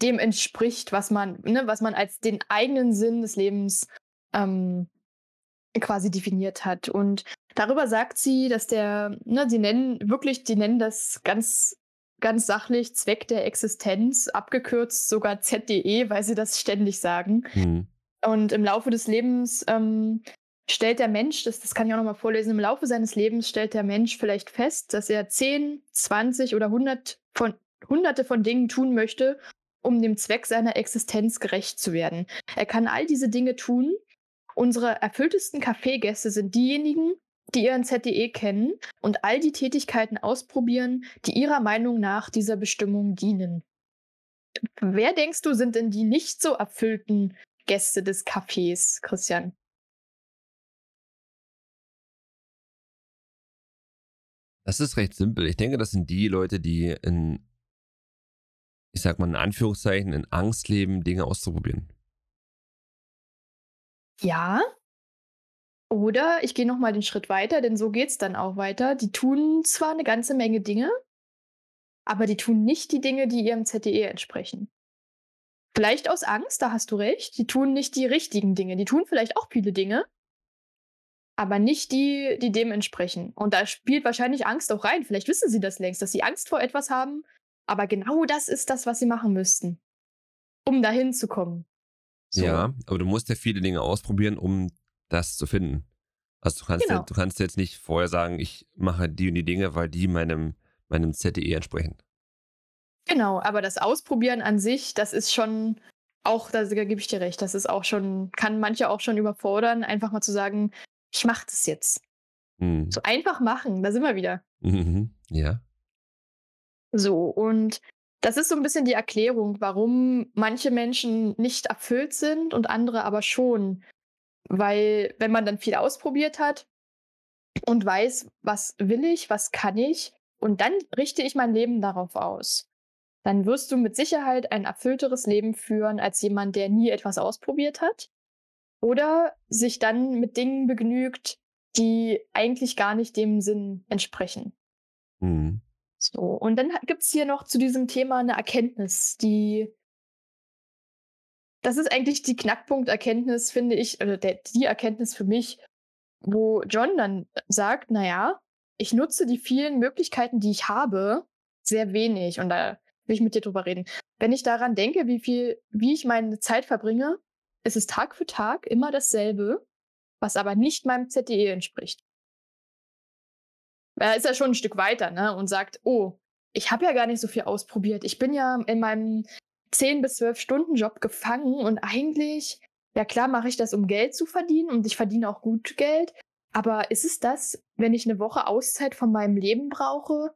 dem entspricht, was man, ne, was man als den eigenen Sinn des Lebens ähm, quasi definiert hat. Und darüber sagt sie, dass der, ne, sie nennen wirklich, die nennen das ganz ganz sachlich Zweck der Existenz, abgekürzt sogar ZDE, weil sie das ständig sagen. Mhm. Und im Laufe des Lebens ähm, stellt der Mensch, das, das kann ich auch nochmal vorlesen, im Laufe seines Lebens stellt der Mensch vielleicht fest, dass er 10, 20 oder 100 von, hunderte von Dingen tun möchte, um dem Zweck seiner Existenz gerecht zu werden. Er kann all diese Dinge tun. Unsere erfülltesten Kaffeegäste sind diejenigen, die ihren ZDE kennen und all die Tätigkeiten ausprobieren, die ihrer Meinung nach dieser Bestimmung dienen. Wer denkst du, sind denn die nicht so erfüllten Gäste des Cafés, Christian? Das ist recht simpel. Ich denke, das sind die Leute, die in, ich sag mal in Anführungszeichen, in Angst leben, Dinge auszuprobieren. Ja, oder ich gehe noch mal den Schritt weiter, denn so geht es dann auch weiter. Die tun zwar eine ganze Menge Dinge, aber die tun nicht die Dinge, die ihrem ZDE entsprechen. Vielleicht aus Angst, da hast du recht. Die tun nicht die richtigen Dinge. Die tun vielleicht auch viele Dinge, aber nicht die, die dem entsprechen. Und da spielt wahrscheinlich Angst auch rein. Vielleicht wissen sie das längst, dass sie Angst vor etwas haben, aber genau das ist das, was sie machen müssten, um dahin zu kommen. So. Ja, aber du musst ja viele Dinge ausprobieren, um das zu finden. Also du kannst, genau. ja, du kannst jetzt nicht vorher sagen, ich mache die und die Dinge, weil die meinem, meinem ZDE entsprechen. Genau, aber das Ausprobieren an sich, das ist schon auch, da gebe ich dir recht, das ist auch schon, kann manche auch schon überfordern, einfach mal zu sagen, ich mache das jetzt. Mhm. So einfach machen, da sind wir wieder. Mhm. Ja. So, und das ist so ein bisschen die Erklärung, warum manche Menschen nicht erfüllt sind und andere aber schon. Weil wenn man dann viel ausprobiert hat und weiß, was will ich, was kann ich, und dann richte ich mein Leben darauf aus, dann wirst du mit Sicherheit ein erfüllteres Leben führen als jemand, der nie etwas ausprobiert hat oder sich dann mit Dingen begnügt, die eigentlich gar nicht dem Sinn entsprechen. Mhm. So, und dann gibt es hier noch zu diesem Thema eine Erkenntnis, die das ist eigentlich die Knackpunkt-Erkenntnis, finde ich, oder der, die Erkenntnis für mich, wo John dann sagt, naja, ich nutze die vielen Möglichkeiten, die ich habe, sehr wenig. Und da will ich mit dir drüber reden. Wenn ich daran denke, wie viel, wie ich meine Zeit verbringe, ist es Tag für Tag immer dasselbe, was aber nicht meinem ZDE entspricht. er ist ja schon ein Stück weiter, ne? Und sagt, oh, ich habe ja gar nicht so viel ausprobiert. Ich bin ja in meinem 10 bis 12 Stunden Job gefangen und eigentlich, ja klar, mache ich das, um Geld zu verdienen und ich verdiene auch gut Geld. Aber ist es das, wenn ich eine Woche Auszeit von meinem Leben brauche,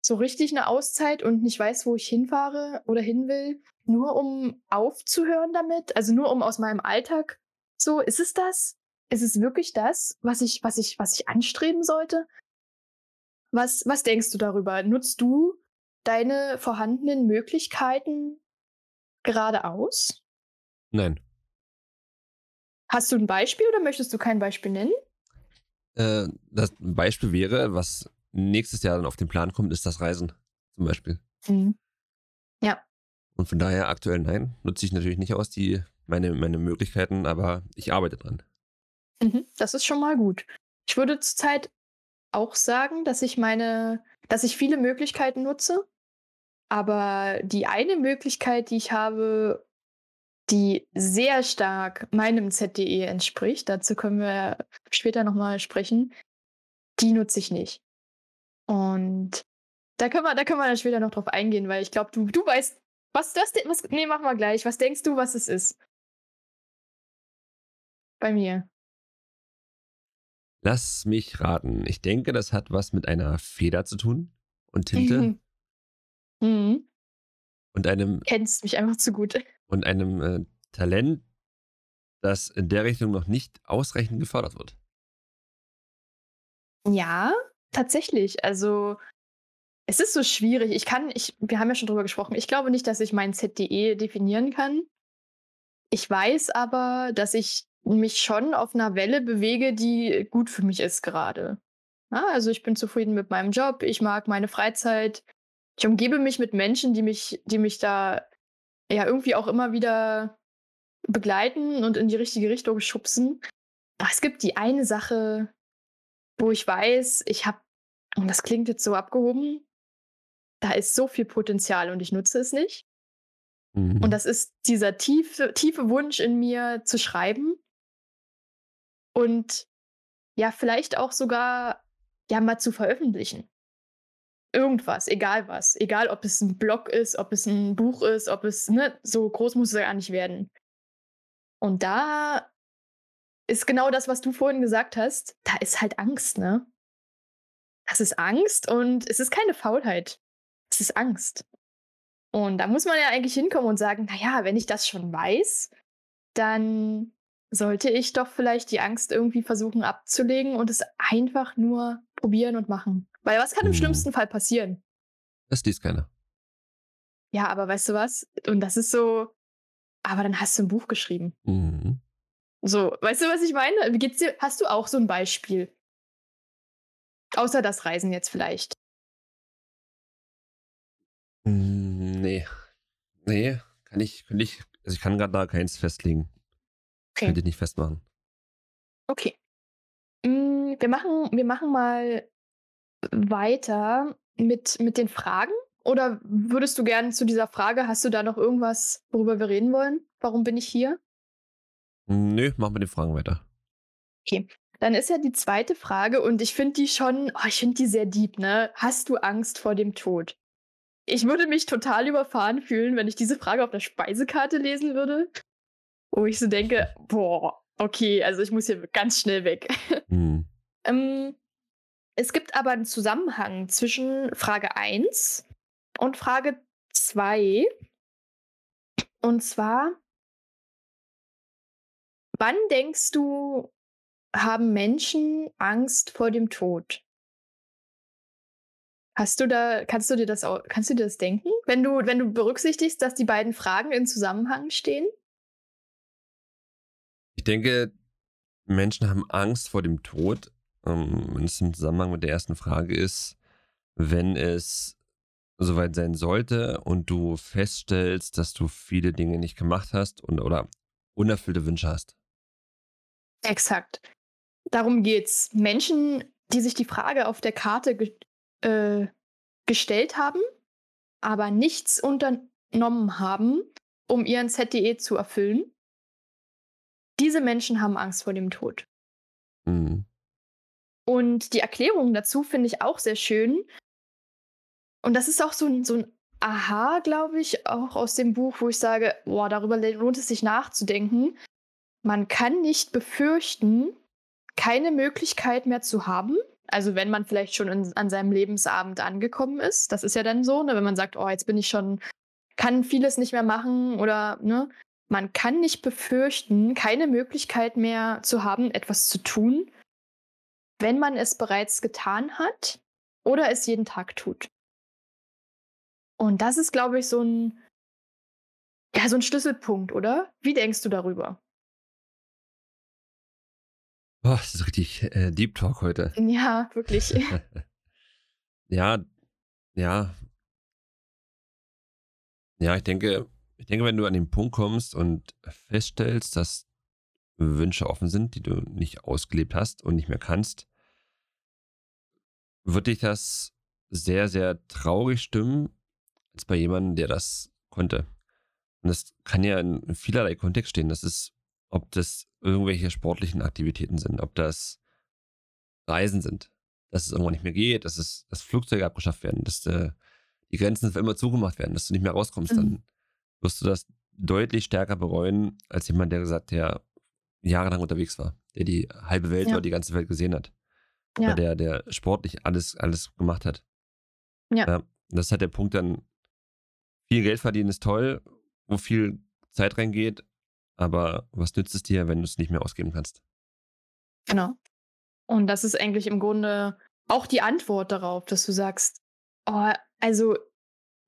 so richtig eine Auszeit und nicht weiß, wo ich hinfahre oder hin will, nur um aufzuhören damit? Also nur um aus meinem Alltag so, ist es das? Ist es wirklich das, was ich, was ich, was ich anstreben sollte? Was, was denkst du darüber? Nutzt du deine vorhandenen Möglichkeiten gerade aus? Nein. Hast du ein Beispiel oder möchtest du kein Beispiel nennen? Äh, das Beispiel wäre, was nächstes Jahr dann auf den Plan kommt, ist das Reisen zum Beispiel. Mhm. Ja. Und von daher aktuell nein, nutze ich natürlich nicht aus die meine, meine Möglichkeiten, aber ich arbeite dran. Mhm, das ist schon mal gut. Ich würde zurzeit auch sagen, dass ich meine, dass ich viele Möglichkeiten nutze. Aber die eine Möglichkeit, die ich habe, die sehr stark meinem ZDE entspricht, dazu können wir später nochmal sprechen, die nutze ich nicht. Und da können wir, da können wir dann später noch drauf eingehen, weil ich glaube, du, du weißt, was das, was, nee, machen wir gleich. Was denkst du, was es ist? Bei mir. Lass mich raten. Ich denke, das hat was mit einer Feder zu tun und Tinte. Mhm. Und einem. Kennst mich einfach zu gut. Und einem äh, Talent, das in der Richtung noch nicht ausreichend gefördert wird. Ja, tatsächlich. Also, es ist so schwierig. Ich kann, ich, wir haben ja schon drüber gesprochen. Ich glaube nicht, dass ich mein ZDE definieren kann. Ich weiß aber, dass ich mich schon auf einer Welle bewege, die gut für mich ist gerade. Ja, also ich bin zufrieden mit meinem Job, ich mag meine Freizeit. Ich umgebe mich mit Menschen, die mich, die mich da ja irgendwie auch immer wieder begleiten und in die richtige Richtung schubsen. Aber es gibt die eine Sache, wo ich weiß, ich habe, und das klingt jetzt so abgehoben, da ist so viel Potenzial und ich nutze es nicht. Mhm. Und das ist dieser tiefe, tiefe Wunsch in mir zu schreiben und ja, vielleicht auch sogar ja mal zu veröffentlichen. Irgendwas, egal was. Egal, ob es ein Blog ist, ob es ein Buch ist, ob es, ne, so groß muss es ja nicht werden. Und da ist genau das, was du vorhin gesagt hast. Da ist halt Angst, ne? Das ist Angst und es ist keine Faulheit. Es ist Angst. Und da muss man ja eigentlich hinkommen und sagen, naja, wenn ich das schon weiß, dann sollte ich doch vielleicht die Angst irgendwie versuchen abzulegen und es einfach nur probieren und machen. Weil was kann im hm. schlimmsten Fall passieren? Das liest keiner. Ja, aber weißt du was? Und das ist so, aber dann hast du ein Buch geschrieben. Mhm. So, weißt du, was ich meine? Wie geht's dir? Hast du auch so ein Beispiel? Außer das Reisen jetzt vielleicht. Hm, nee. Nee, kann ich, kann ich, also ich kann gerade da keins festlegen. Okay. Könnte ich nicht festmachen. Okay. Mm, wir machen, wir machen mal weiter mit, mit den Fragen. Oder würdest du gerne zu dieser Frage, hast du da noch irgendwas, worüber wir reden wollen? Warum bin ich hier? Nö, machen wir die Fragen weiter. Okay. Dann ist ja die zweite Frage und ich finde die schon, oh, ich finde die sehr deep, ne? Hast du Angst vor dem Tod? Ich würde mich total überfahren fühlen, wenn ich diese Frage auf der Speisekarte lesen würde wo ich so denke, boah, okay, also ich muss hier ganz schnell weg. Mhm. ähm, es gibt aber einen Zusammenhang zwischen Frage 1 und Frage 2. Und zwar, wann denkst du, haben Menschen Angst vor dem Tod? Hast du da, kannst du dir das auch, kannst du dir das denken? Wenn du, wenn du berücksichtigst, dass die beiden Fragen in Zusammenhang stehen? Ich denke, Menschen haben Angst vor dem Tod, ähm, wenn es im Zusammenhang mit der ersten Frage ist, wenn es soweit sein sollte und du feststellst, dass du viele Dinge nicht gemacht hast und oder unerfüllte Wünsche hast. Exakt. Darum geht's. Menschen, die sich die Frage auf der Karte ge äh, gestellt haben, aber nichts unternommen haben, um ihren ZDE zu erfüllen, diese Menschen haben Angst vor dem Tod. Mhm. Und die Erklärung dazu finde ich auch sehr schön. Und das ist auch so ein, so ein Aha, glaube ich, auch aus dem Buch, wo ich sage, boah, darüber lohnt es sich nachzudenken. Man kann nicht befürchten, keine Möglichkeit mehr zu haben. Also wenn man vielleicht schon in, an seinem Lebensabend angekommen ist, das ist ja dann so, ne, wenn man sagt, oh, jetzt bin ich schon, kann vieles nicht mehr machen oder ne, man kann nicht befürchten, keine Möglichkeit mehr zu haben, etwas zu tun, wenn man es bereits getan hat oder es jeden Tag tut. Und das ist, glaube ich, so ein, ja, so ein Schlüsselpunkt, oder? Wie denkst du darüber? Boah, das ist richtig äh, Deep Talk heute. Ja, wirklich. ja, ja. Ja, ich denke, ich denke, wenn du an den Punkt kommst und feststellst, dass Wünsche offen sind, die du nicht ausgelebt hast und nicht mehr kannst, wird dich das sehr, sehr traurig stimmen, als bei jemandem, der das konnte. Und das kann ja in vielerlei Kontext stehen. Das ist, ob das irgendwelche sportlichen Aktivitäten sind, ob das Reisen sind, dass es irgendwann nicht mehr geht, dass es das Flugzeuge abgeschafft werden, dass äh, die Grenzen für immer zugemacht werden, dass du nicht mehr rauskommst, mhm. dann wirst du das deutlich stärker bereuen, als jemand, der gesagt, der jahrelang unterwegs war, der die halbe Welt ja. oder die ganze Welt gesehen hat. Ja. Der, der sportlich alles, alles gemacht hat. Ja. ja. Das ist halt der Punkt dann, viel Geld verdienen ist toll, wo viel Zeit reingeht, aber was nützt es dir, wenn du es nicht mehr ausgeben kannst? Genau. Und das ist eigentlich im Grunde auch die Antwort darauf, dass du sagst, oh, also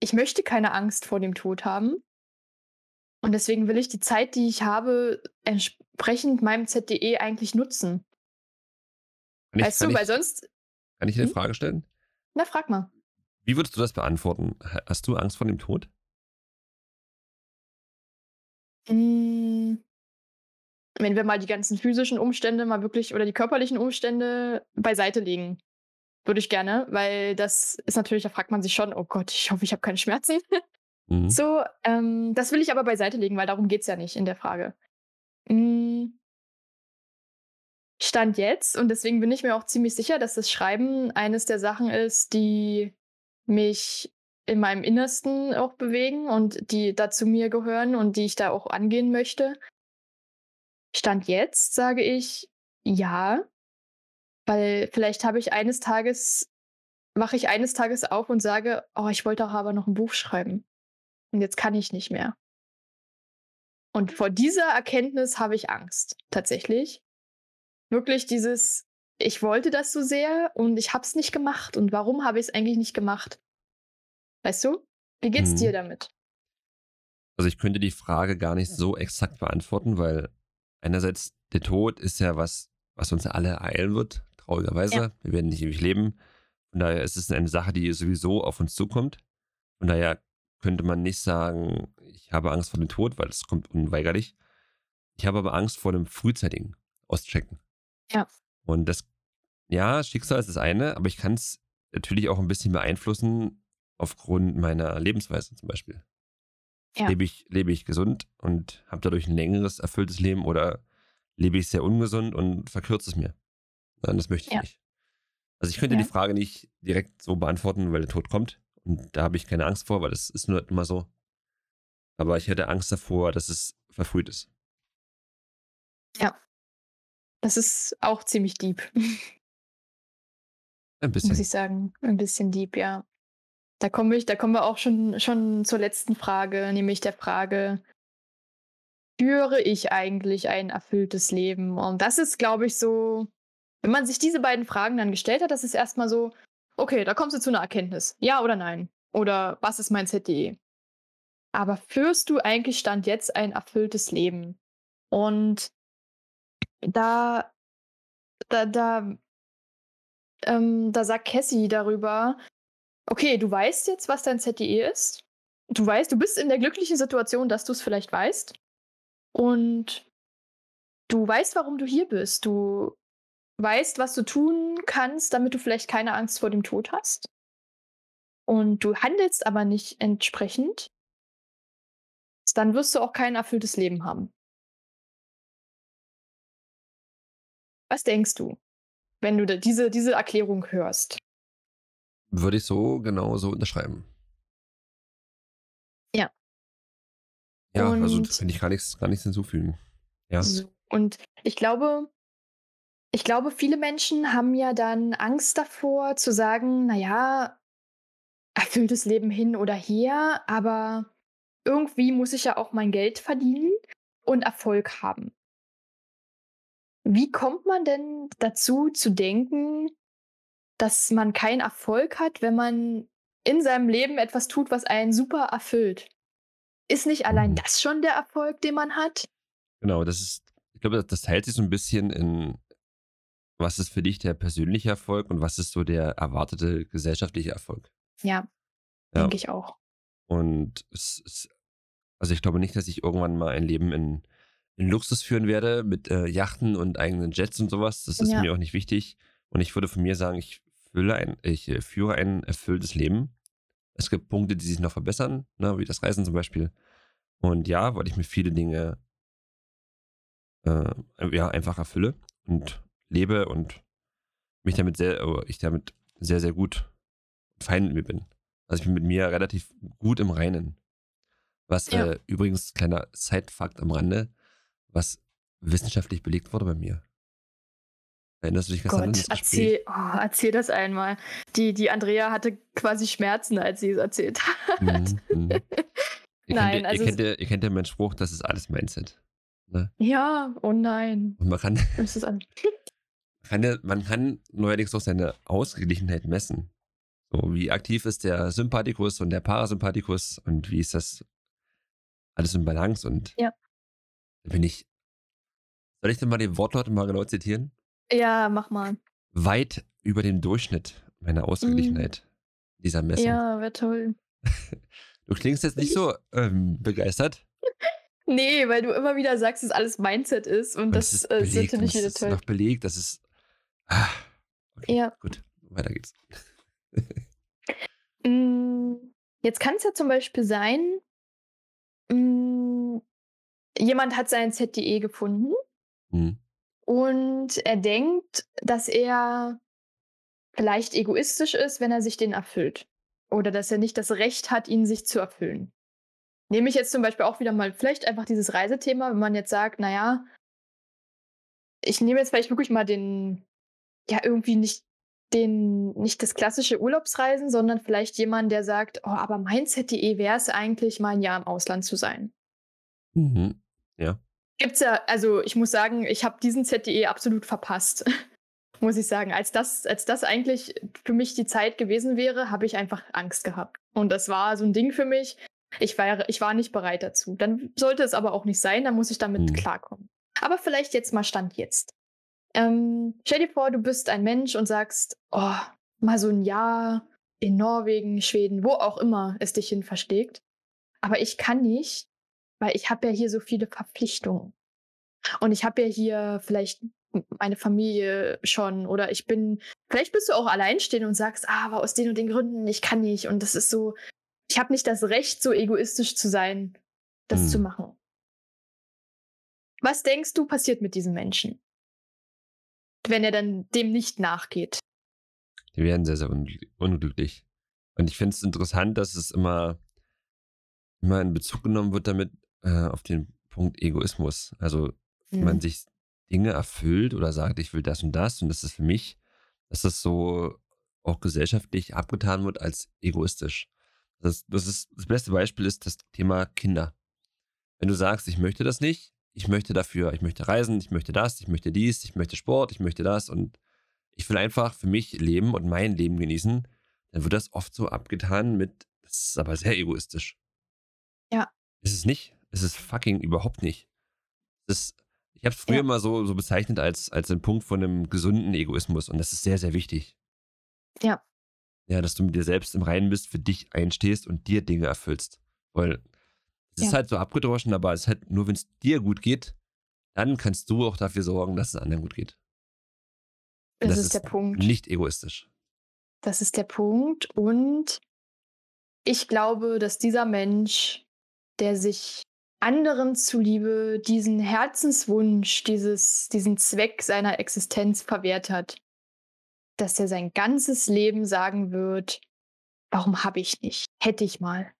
ich möchte keine Angst vor dem Tod haben. Und deswegen will ich die Zeit, die ich habe, entsprechend meinem ZDE eigentlich nutzen. Ich, weißt du, ich, weil sonst. Kann ich dir eine hm? Frage stellen? Na, frag mal. Wie würdest du das beantworten? Hast du Angst vor dem Tod? Hm, wenn wir mal die ganzen physischen Umstände mal wirklich oder die körperlichen Umstände beiseite legen, würde ich gerne, weil das ist natürlich, da fragt man sich schon, oh Gott, ich hoffe, ich habe keine Schmerzen. Mhm. So, ähm, das will ich aber beiseite legen, weil darum geht es ja nicht in der Frage. Hm, Stand jetzt, und deswegen bin ich mir auch ziemlich sicher, dass das Schreiben eines der Sachen ist, die mich in meinem Innersten auch bewegen und die dazu mir gehören und die ich da auch angehen möchte. Stand jetzt sage ich ja, weil vielleicht habe ich eines Tages, wache ich eines Tages auf und sage, oh, ich wollte auch aber noch ein Buch schreiben. Und jetzt kann ich nicht mehr. Und vor dieser Erkenntnis habe ich Angst, tatsächlich. Wirklich dieses, ich wollte das so sehr und ich habe es nicht gemacht. Und warum habe ich es eigentlich nicht gemacht? Weißt du? Wie geht's hm. dir damit? Also ich könnte die Frage gar nicht so exakt beantworten, weil einerseits der Tod ist ja was, was uns alle ereilen wird, traurigerweise. Ja. Wir werden nicht ewig leben. Von daher ist es eine Sache, die sowieso auf uns zukommt. Von daher könnte man nicht sagen, ich habe Angst vor dem Tod, weil es kommt unweigerlich. Ich habe aber Angst vor dem frühzeitigen Auschecken. Ja. Und das, ja, Schicksal ist das eine, aber ich kann es natürlich auch ein bisschen beeinflussen aufgrund meiner Lebensweise zum Beispiel. Ja. Lebe, ich, lebe ich gesund und habe dadurch ein längeres, erfülltes Leben oder lebe ich sehr ungesund und verkürze es mir? Nein, das möchte ich ja. nicht. Also ich könnte ja. die Frage nicht direkt so beantworten, weil der Tod kommt. Und da habe ich keine Angst vor, weil das ist nur immer so. Aber ich hätte Angst davor, dass es verfrüht ist. Ja. Das ist auch ziemlich deep. Ein bisschen. Muss ich sagen. Ein bisschen deep, ja. Da komme ich, da kommen wir auch schon, schon zur letzten Frage, nämlich der Frage, führe ich eigentlich ein erfülltes Leben? Und das ist, glaube ich, so, wenn man sich diese beiden Fragen dann gestellt hat, das ist erstmal so, okay, da kommst du zu einer Erkenntnis. Ja oder nein? Oder was ist mein ZDE? Aber führst du eigentlich Stand jetzt ein erfülltes Leben? Und da, da, da, ähm, da sagt Cassie darüber, okay, du weißt jetzt, was dein ZDE ist. Du weißt, du bist in der glücklichen Situation, dass du es vielleicht weißt. Und du weißt, warum du hier bist. Du weißt, was du tun kannst, damit du vielleicht keine Angst vor dem Tod hast. Und du handelst aber nicht entsprechend, dann wirst du auch kein erfülltes Leben haben. Was denkst du? wenn du diese, diese Erklärung hörst. Würde ich so genauso unterschreiben. Ja. Ja, also Und- finde ich gar nichts, gar nichts hinzufügen. Ja. So. Und ich glaube, ich glaube, viele Menschen haben ja dann Angst davor zu sagen, naja, erfülltes Leben hin oder her, aber irgendwie muss ich ja auch mein Geld verdienen und Erfolg haben. Wie kommt man denn dazu zu denken, dass man keinen Erfolg hat, wenn man in seinem Leben etwas tut, was einen super erfüllt? Ist nicht allein Mhm. das schon der Erfolg, den man hat? Genau, das ist, ich glaube, das teilt sich so ein bisschen in, was ist für dich der persönliche Erfolg und was ist so der erwartete gesellschaftliche Erfolg. Ja, Ja. denke ich auch. Und es ist, also ich glaube nicht, dass ich irgendwann mal ein Leben in, in Luxus führen werde mit äh, Yachten und eigenen Jets und sowas. Das ist Ja. mir auch nicht wichtig. Und ich würde von mir sagen, ich, ein, ich äh, führe ein erfülltes Leben. Es gibt Punkte, die sich noch verbessern, ne, wie das Reisen zum Beispiel. Und ja, weil ich mir viele Dinge äh, ja, einfach erfülle und lebe und mich damit sehr, oh, ich damit sehr, sehr gut fein mit mir bin. Also ich bin mit mir relativ gut im Reinen. Was Ja. äh, übrigens, kleiner Side-Fakt am Rande, was wissenschaftlich belegt wurde bei mir. Erinnerst du dich an Gott, das Gespräch? erzähl, oh, erzähl das einmal. Die, die Andrea hatte quasi Schmerzen, als sie es erzählt hat. Mhm, mhm. Ihr, Nein, kennt, also ihr, kennt ja, ihr kennt ja meinen Spruch, das ist alles Mindset. Ne? Ja, oh nein. Und man kann, Das an. kann ja, man kann neuerdings auch seine Ausgeglichenheit messen. So, wie aktiv ist der Sympathikus und der Parasympathikus und wie ist das alles in Balance und Ja. Bin ich, soll ich denn mal die Wortlaute mal genau zitieren? Ja, mach mal. Weit über dem Durchschnitt meiner Ausgeglichenheit dieser Messung. Mhm. Ja, wäre toll. Du klingst jetzt nicht so ähm, begeistert. Nee, weil du immer wieder sagst, dass alles Mindset ist und, Und das ist äh, ist belegt, natürlich es wieder ist toll. noch belegt, das ist. Ah, okay, Ja. gut, weiter geht's. Mm, Jetzt kann es ja zum Beispiel sein, mm, jemand hat sein ZDE gefunden Hm. und er denkt, dass er vielleicht egoistisch ist, wenn er sich den erfüllt. Oder dass er nicht das Recht hat, ihn sich zu erfüllen. Nehme ich jetzt zum Beispiel auch wieder mal vielleicht einfach dieses Reisethema, wenn man jetzt sagt, naja, ich nehme jetzt vielleicht wirklich mal den, ja, irgendwie nicht den, nicht das klassische Urlaubsreisen, sondern vielleicht jemand, der sagt, oh, aber mein ZDE wäre es eigentlich, mal ein Jahr im Ausland zu sein. Mhm. Ja. Gibt's ja, also ich muss sagen, ich habe diesen ZDE absolut verpasst. muss ich sagen. Als das, als das eigentlich für mich die Zeit gewesen wäre, habe ich einfach Angst gehabt. Und das war so ein Ding für mich. Ich war, ich war nicht bereit dazu. Dann sollte es aber auch nicht sein, dann muss ich damit Hm. klarkommen. Aber vielleicht jetzt mal Stand jetzt. Ähm, stell dir vor, du bist ein Mensch und sagst, oh, mal so ein Jahr in Norwegen, Schweden, wo auch immer es dich hin versteckt. Aber ich kann nicht, weil ich habe ja hier so viele Verpflichtungen. Und ich habe ja hier vielleicht meine Familie schon oder ich bin, vielleicht bist du auch alleinstehend und sagst, ah, aber aus den und den Gründen, ich kann nicht. Und das ist so, ich habe nicht das Recht, so egoistisch zu sein, das Hm. zu machen. Was denkst du passiert mit diesem Menschen, wenn er dann dem nicht nachgeht? Die werden sehr, sehr unglü- unglücklich. Und ich finde es interessant, dass es immer, immer in Bezug genommen wird damit äh, auf den Punkt Egoismus. Also, wenn man Hm. sich Dinge erfüllt oder sagt, ich will das und das und das ist für mich, dass das so auch gesellschaftlich abgetan wird als egoistisch. Das, das, ist, das beste Beispiel ist das Thema Kinder. Wenn du sagst, ich möchte das nicht, ich möchte dafür, ich möchte reisen, ich möchte das, ich möchte dies, ich möchte Sport, ich möchte das und ich will einfach für mich leben und mein Leben genießen, dann wird das oft so abgetan mit, das ist aber sehr egoistisch. Ja. Ist es nicht. Es ist fucking überhaupt nicht. Das ist, ich habe es früher Ja. mal so, so bezeichnet als, als einen Punkt von einem gesunden Egoismus und das ist sehr, sehr wichtig. Ja. Ja, dass du mit dir selbst im Reinen bist, für dich einstehst und dir Dinge erfüllst. Weil es ist Ja. halt so abgedroschen, aber es ist halt nur, wenn es dir gut geht, dann kannst du auch dafür sorgen, dass es anderen gut geht. Und Das, ist der Punkt. Nicht egoistisch. Das ist der Punkt. Und ich glaube, dass dieser Mensch, der sich anderen zuliebe diesen Herzenswunsch, dieses, diesen Zweck seiner Existenz verwehrt hat, dass er sein ganzes Leben sagen wird, warum habe ich nicht? Hätte ich mal.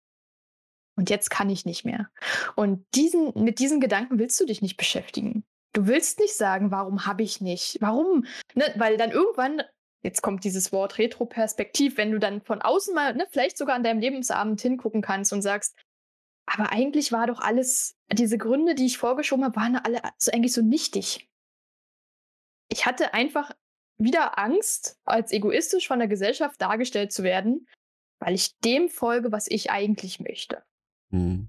Und jetzt kann ich nicht mehr. Und diesen, mit diesen Gedanken willst du dich nicht beschäftigen. Du willst nicht sagen, warum habe ich nicht? Warum? Ne? Weil dann irgendwann, jetzt kommt dieses Wort Retroperspektiv, wenn du dann von außen mal, ne, vielleicht sogar an deinem Lebensabend hingucken kannst und sagst, aber eigentlich war doch alles, diese Gründe, die ich vorgeschoben habe, waren alle so eigentlich so nichtig. Ich hatte einfach wieder Angst, als egoistisch von der Gesellschaft dargestellt zu werden, weil ich dem folge, was ich eigentlich möchte. Mhm.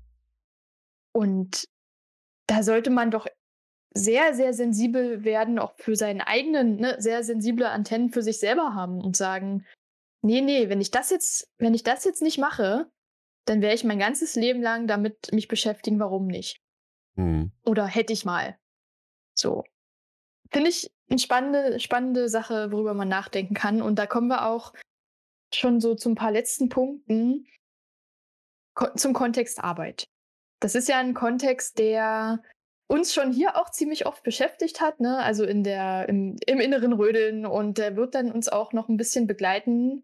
Und da sollte man doch sehr, sehr sensibel werden, auch für seinen eigenen, ne, sehr sensible Antennen für sich selber haben und sagen, nee, nee, wenn ich das jetzt, wenn ich das jetzt nicht mache, dann werde ich mein ganzes Leben lang damit mich beschäftigen, warum nicht. Mhm. Oder hätte ich mal. So. Finde ich eine spannende, spannende Sache, worüber man nachdenken kann. Und da kommen wir auch schon so zu ein paar letzten Punkten ko zum Kontext Arbeit. Das ist ja ein Kontext, der uns schon hier auch ziemlich oft beschäftigt hat, ne? also in der, im, im inneren Rödeln und der wird dann uns auch noch ein bisschen begleiten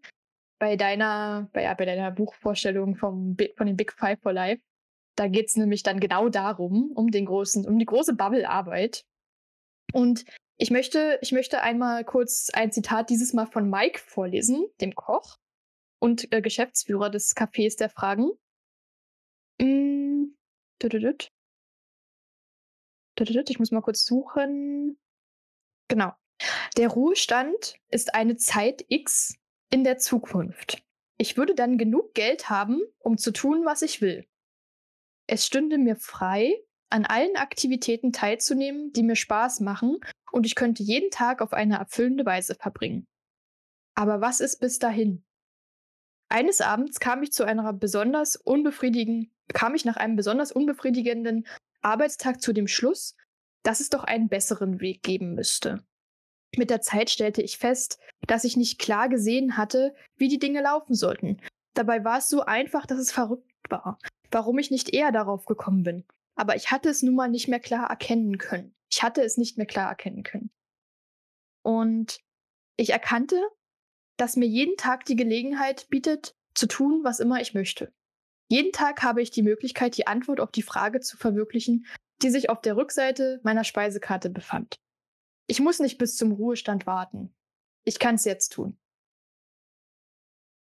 bei deiner, bei, ja, bei deiner Buchvorstellung vom, von den Big Five for Life. Da geht es nämlich dann genau darum, um den großen, um die große Bubble-Arbeit. Und ich möchte, ich möchte einmal kurz ein Zitat dieses Mal von Mike vorlesen, dem Koch und äh, Geschäftsführer des Cafés der Fragen. Mm, ich muss mal kurz suchen. Genau. Der Ruhestand ist eine Zeit X in der Zukunft. Ich würde dann genug Geld haben, um zu tun, was ich will. Es stünde mir frei, an allen Aktivitäten teilzunehmen, die mir Spaß machen, und ich könnte jeden Tag auf eine erfüllende Weise verbringen. Aber was ist bis dahin? Eines Abends kam ich zu einer besonders unbefriedigenden, kam ich nach einem besonders unbefriedigenden Arbeitstag zu dem Schluss, dass es doch einen besseren Weg geben müsste. Mit der Zeit stellte ich fest, dass ich nicht klar gesehen hatte, wie die Dinge laufen sollten. Dabei war es so einfach, dass es verrückt war, warum ich nicht eher darauf gekommen bin. Aber ich hatte es nun mal nicht mehr klar erkennen können. Ich hatte es nicht mehr klar erkennen können. Und ich erkannte, dass mir jeden Tag die Gelegenheit bietet, zu tun, was immer ich möchte. Jeden Tag habe ich die Möglichkeit, die Antwort auf die Frage zu verwirklichen, die sich auf der Rückseite meiner Speisekarte befand. Ich muss nicht bis zum Ruhestand warten. Ich kann es jetzt tun.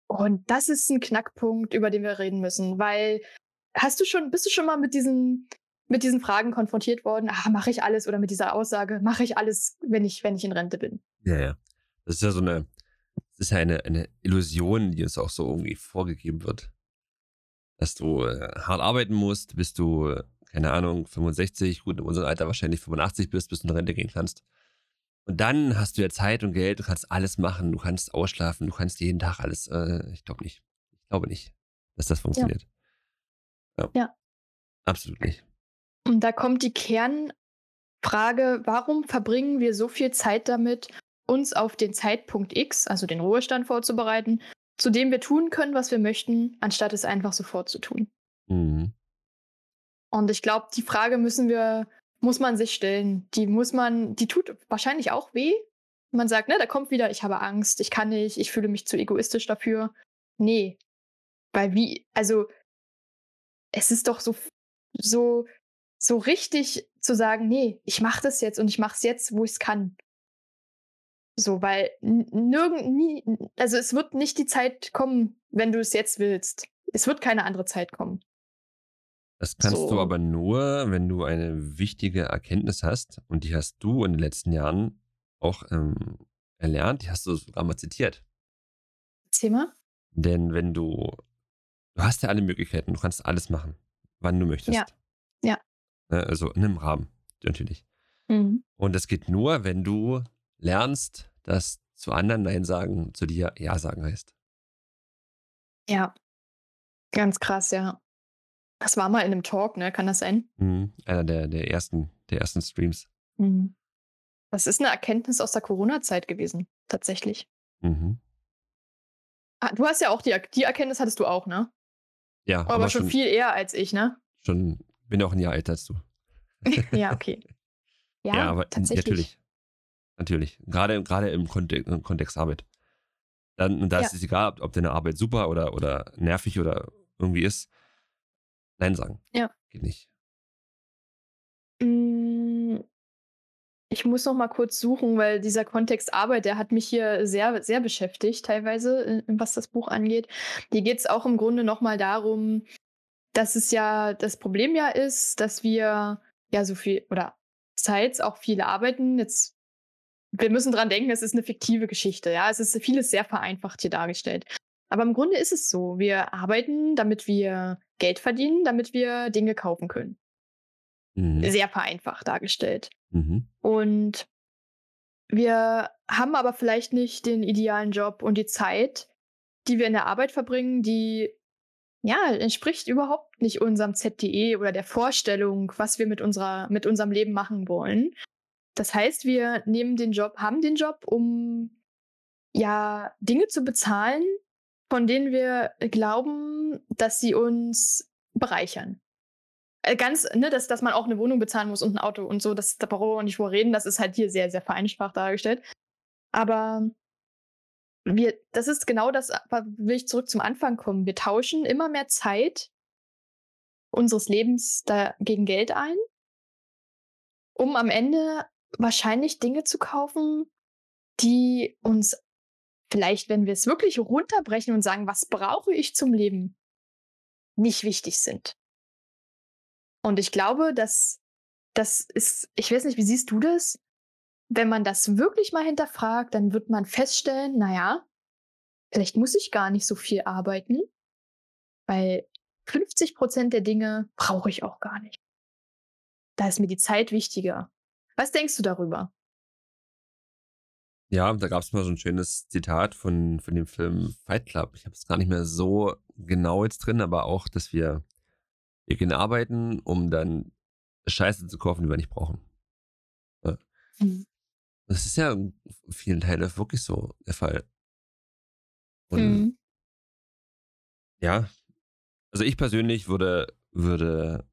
Und das ist ein Knackpunkt, über den wir reden müssen, weil hast du schon, bist du schon mal mit diesen, mit diesen Fragen konfrontiert worden? Ah, mache ich alles oder mit dieser Aussage, mache ich alles, wenn ich, wenn ich in Rente bin? Ja, ja. Das ist ja so eine, das ist ja eine, eine Illusion, die uns auch so irgendwie vorgegeben wird. Dass du äh, hart arbeiten musst, bis du, äh, keine Ahnung, 65, gut, in unserem Alter wahrscheinlich 85 bist, bis du in Rente gehen kannst. Und dann hast du ja Zeit und Geld, du kannst alles machen, du kannst ausschlafen, du kannst jeden Tag alles. Äh, ich glaube nicht. Ich glaube nicht, dass das funktioniert. Ja. ja. ja. Absolut nicht. Und da kommt die Kernfrage, warum verbringen wir so viel Zeit damit, uns auf den Zeitpunkt X, also den Ruhestand vorzubereiten, zu dem wir tun können, was wir möchten, anstatt es einfach sofort zu tun? Mhm. Und ich glaube, die Frage müssen wir muss man sich stellen. Die muss man, die tut wahrscheinlich auch weh. Man sagt, ne, da kommt wieder, ich habe Angst, ich kann nicht, ich fühle mich zu egoistisch dafür. Nee. Weil wie, also, es ist doch so, so, so richtig zu sagen, nee, ich mache das jetzt und ich mache es jetzt, wo ich es kann. So, weil nirgend, nie, also es wird nicht die Zeit kommen, wenn du es jetzt willst. Es wird keine andere Zeit kommen. Das kannst so. du aber nur, wenn du eine wichtige Erkenntnis hast und die hast du in den letzten Jahren auch ähm, erlernt, die hast du sogar mal zitiert. Mal. Denn wenn du, du hast ja alle Möglichkeiten, du kannst alles machen, wann du möchtest. Ja. Ja. Ne, also in einem Rahmen, natürlich. Mhm. Und das geht nur, wenn du lernst, dass zu anderen Nein sagen, zu dir Ja sagen heißt. Ja. Ganz krass, ja. Das war mal in einem Talk, ne? Kann das sein? Mhm. Einer der, der, ersten, der ersten Streams. Mhm. Das ist eine Erkenntnis aus der Corona-Zeit gewesen, tatsächlich. Mhm. Ah, du hast ja auch die, die Erkenntnis hattest du auch, ne? Ja. Aber, aber schon, schon viel eher als ich, ne? Schon, bin auch ein Jahr älter als du. ja, okay. Ja, ja aber tatsächlich. natürlich. Natürlich. Gerade, gerade im Kontext, im Kontext Arbeit. Dann, und da Ja. ist es egal, ob, ob deine Arbeit super oder, oder nervig oder irgendwie ist. Nein sagen. Ja. Geht nicht. Mm, Ich muss noch mal kurz suchen, weil dieser Kontext Arbeit, der hat mich hier sehr, sehr beschäftigt, teilweise, äh, was das Buch angeht. Hier geht es auch im Grunde noch mal darum, dass es ja das Problem ja ist, dass wir ja so viel oder Zeit auch viel arbeiten. Jetzt, wir müssen dran denken, es ist eine fiktive Geschichte. Ja, es ist vieles sehr vereinfacht hier dargestellt. Aber im Grunde ist es so: Wir arbeiten, damit wir Geld verdienen, damit wir Dinge kaufen können. Mhm. Sehr vereinfacht dargestellt. Mhm. Und wir haben aber vielleicht nicht den idealen Job und die Zeit, die wir in der Arbeit verbringen, die ja entspricht überhaupt nicht unserem ZDE oder der Vorstellung, was wir mit unserer mit unserem Leben machen wollen. Das heißt, wir nehmen den Job, haben den Job, um ja Dinge zu bezahlen, von denen wir glauben, dass sie uns bereichern. Äh, Ganz, ne, dass, dass man auch eine Wohnung bezahlen muss und ein Auto und so, das, da brauchen wir nicht drüber reden, das ist halt hier sehr, sehr vereinfacht dargestellt. Aber wir, das ist genau das, will ich zurück zum Anfang kommen. Wir tauschen immer mehr Zeit unseres Lebens da gegen Geld ein, um am Ende wahrscheinlich Dinge zu kaufen, die uns vielleicht, wenn wir es wirklich runterbrechen und sagen, was brauche ich zum Leben, nicht wichtig sind. Und ich glaube, dass das ist, ich weiß nicht, wie siehst du das? Wenn man das wirklich mal hinterfragt, dann wird man feststellen, naja, vielleicht muss ich gar nicht so viel arbeiten, weil 50 Prozent der Dinge brauche ich auch gar nicht. Da ist mir die Zeit wichtiger. Was denkst du darüber? Ja, da gab es mal so ein schönes Zitat von, von dem Film Fight Club. Ich habe es gar nicht mehr so genau jetzt drin, aber auch, dass wir, wir gehen arbeiten, um dann Scheiße zu kaufen, die wir nicht brauchen. Ja. Mhm. Das ist ja in vielen Teilen wirklich so der Fall. Und Mhm. ja, also ich persönlich würde, würde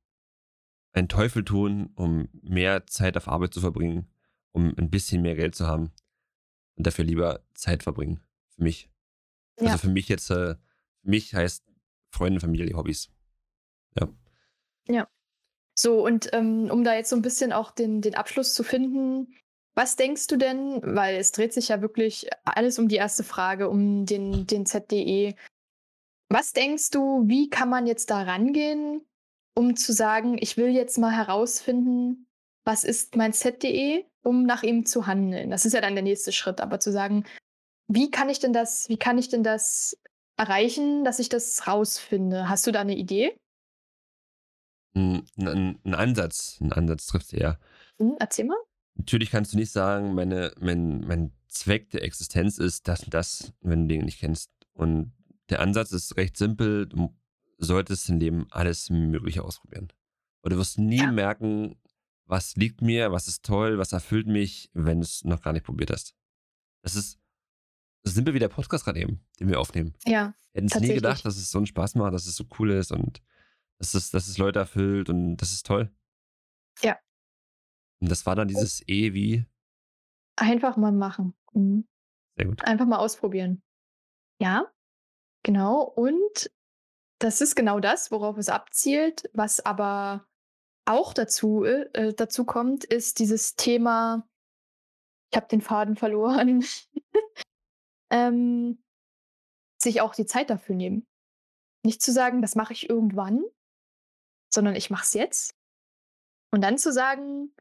einen Teufel tun, um mehr Zeit auf Arbeit zu verbringen, um ein bisschen mehr Geld zu haben und dafür lieber Zeit verbringen. Für mich. Ja. Also für mich jetzt, äh, für mich heißt Freunde, Familie, Hobbys. Ja. So, und ähm, um da jetzt so ein bisschen auch den, den Abschluss zu finden, was denkst du denn, weil es dreht sich ja wirklich alles um die erste Frage, um den, den ZDE. Was denkst du, wie kann man jetzt da rangehen, um zu sagen, ich will jetzt mal herausfinden, was ist mein ZDE, um nach ihm zu handeln? Das ist ja dann der nächste Schritt, aber zu sagen, wie kann ich denn das, wie kann ich denn das erreichen, dass ich das rausfinde? Hast du da eine Idee? Ein, ein, ein Ansatz, ein Ansatz trifft eher. Hm, erzähl mal. Natürlich kannst du nicht sagen, meine, mein, mein Zweck der Existenz ist das und das, wenn du Dinge nicht kennst. Und der Ansatz ist recht simpel. Du solltest im Leben alles Mögliche ausprobieren. Und du wirst nie Ja. merken, was liegt mir, was ist toll, was erfüllt mich, wenn du es noch gar nicht probiert hast. Das ist so simpel wie der Podcast gerade eben, den wir aufnehmen. Ja, Wir hätten es nie gedacht, dass es so einen Spaß macht, dass es so cool ist und dass es, dass es Leute erfüllt und das ist toll. Ja. Und das war dann dieses E wie, einfach mal machen. Mhm. sehr gut. Einfach mal ausprobieren. Ja, genau. Und das ist genau das, worauf es abzielt. Was aber auch dazu, äh, dazu kommt, ist dieses Thema, ich habe den Faden verloren, ähm, sich auch die Zeit dafür nehmen. Nicht zu sagen, das mache ich irgendwann, sondern ich mache es jetzt. Und dann zu sagen,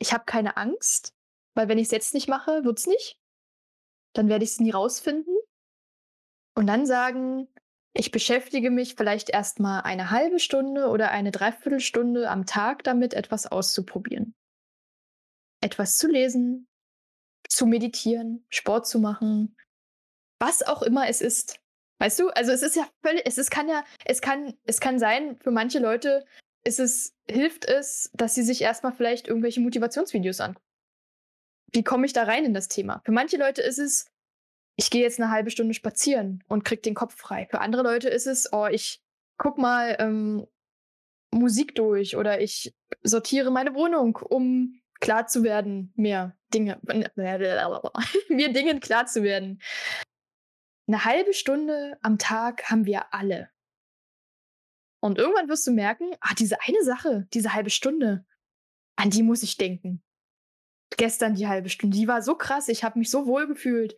ich habe keine Angst, weil wenn ich es jetzt nicht mache, wird es nicht. Dann werde ich es nie rausfinden. Und dann sagen, ich beschäftige mich vielleicht erstmal eine halbe Stunde oder eine Dreiviertelstunde am Tag damit, etwas auszuprobieren. Etwas zu lesen, zu meditieren, Sport zu machen, was auch immer es ist. Weißt du? Also es ist ja völlig, es ist, kann ja, es kann, es kann sein, für manche Leute ist es, hilft es, dass sie sich erstmal vielleicht irgendwelche Motivationsvideos angucken. Wie komme ich da rein in das Thema? Für manche Leute ist es, ich gehe jetzt eine halbe Stunde spazieren und krieg den Kopf frei. Für andere Leute ist es, oh, ich guck mal ähm, Musik durch oder ich sortiere meine Wohnung, um klar zu werden mehr Dinge, mir Dingen klar zu werden. Eine halbe Stunde am Tag haben wir alle. Und irgendwann wirst du merken, ah, diese eine Sache, diese halbe Stunde, an die muss ich denken. Gestern die halbe Stunde, die war so krass, ich habe mich so wohl gefühlt.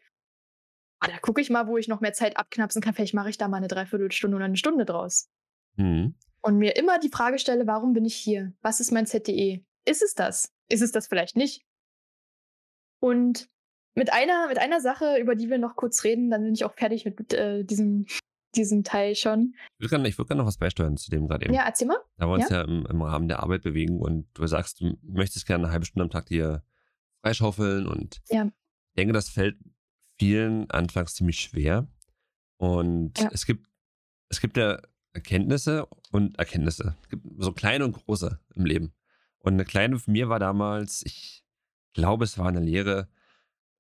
Ah, da gucke ich mal, wo ich noch mehr Zeit abknapsen kann. Vielleicht mache ich da mal eine Dreiviertelstunde oder eine Stunde draus. Mhm. Und mir immer die Frage stelle, warum bin ich hier? Was ist mein ZDE? Ist es das? Ist es das vielleicht nicht? Und mit einer, mit einer Sache, über die wir noch kurz reden, dann bin ich auch fertig mit äh, diesem, diesem Teil schon. Ich würde gerne würd noch was beisteuern zu dem gerade eben. Ja, erzähl mal. Da wir uns ja, ja im, im, Rahmen der Arbeit bewegen und du sagst, du möchtest gerne eine halbe Stunde am Tag dir freischaufeln und ja. ich denke, das fällt vielen anfangs ziemlich schwer. Und ja. es gibt, es gibt ja Erkenntnisse und Erkenntnisse. Es gibt so kleine und große im Leben. Und eine kleine von mir war damals, ich glaube, es war eine Lehre.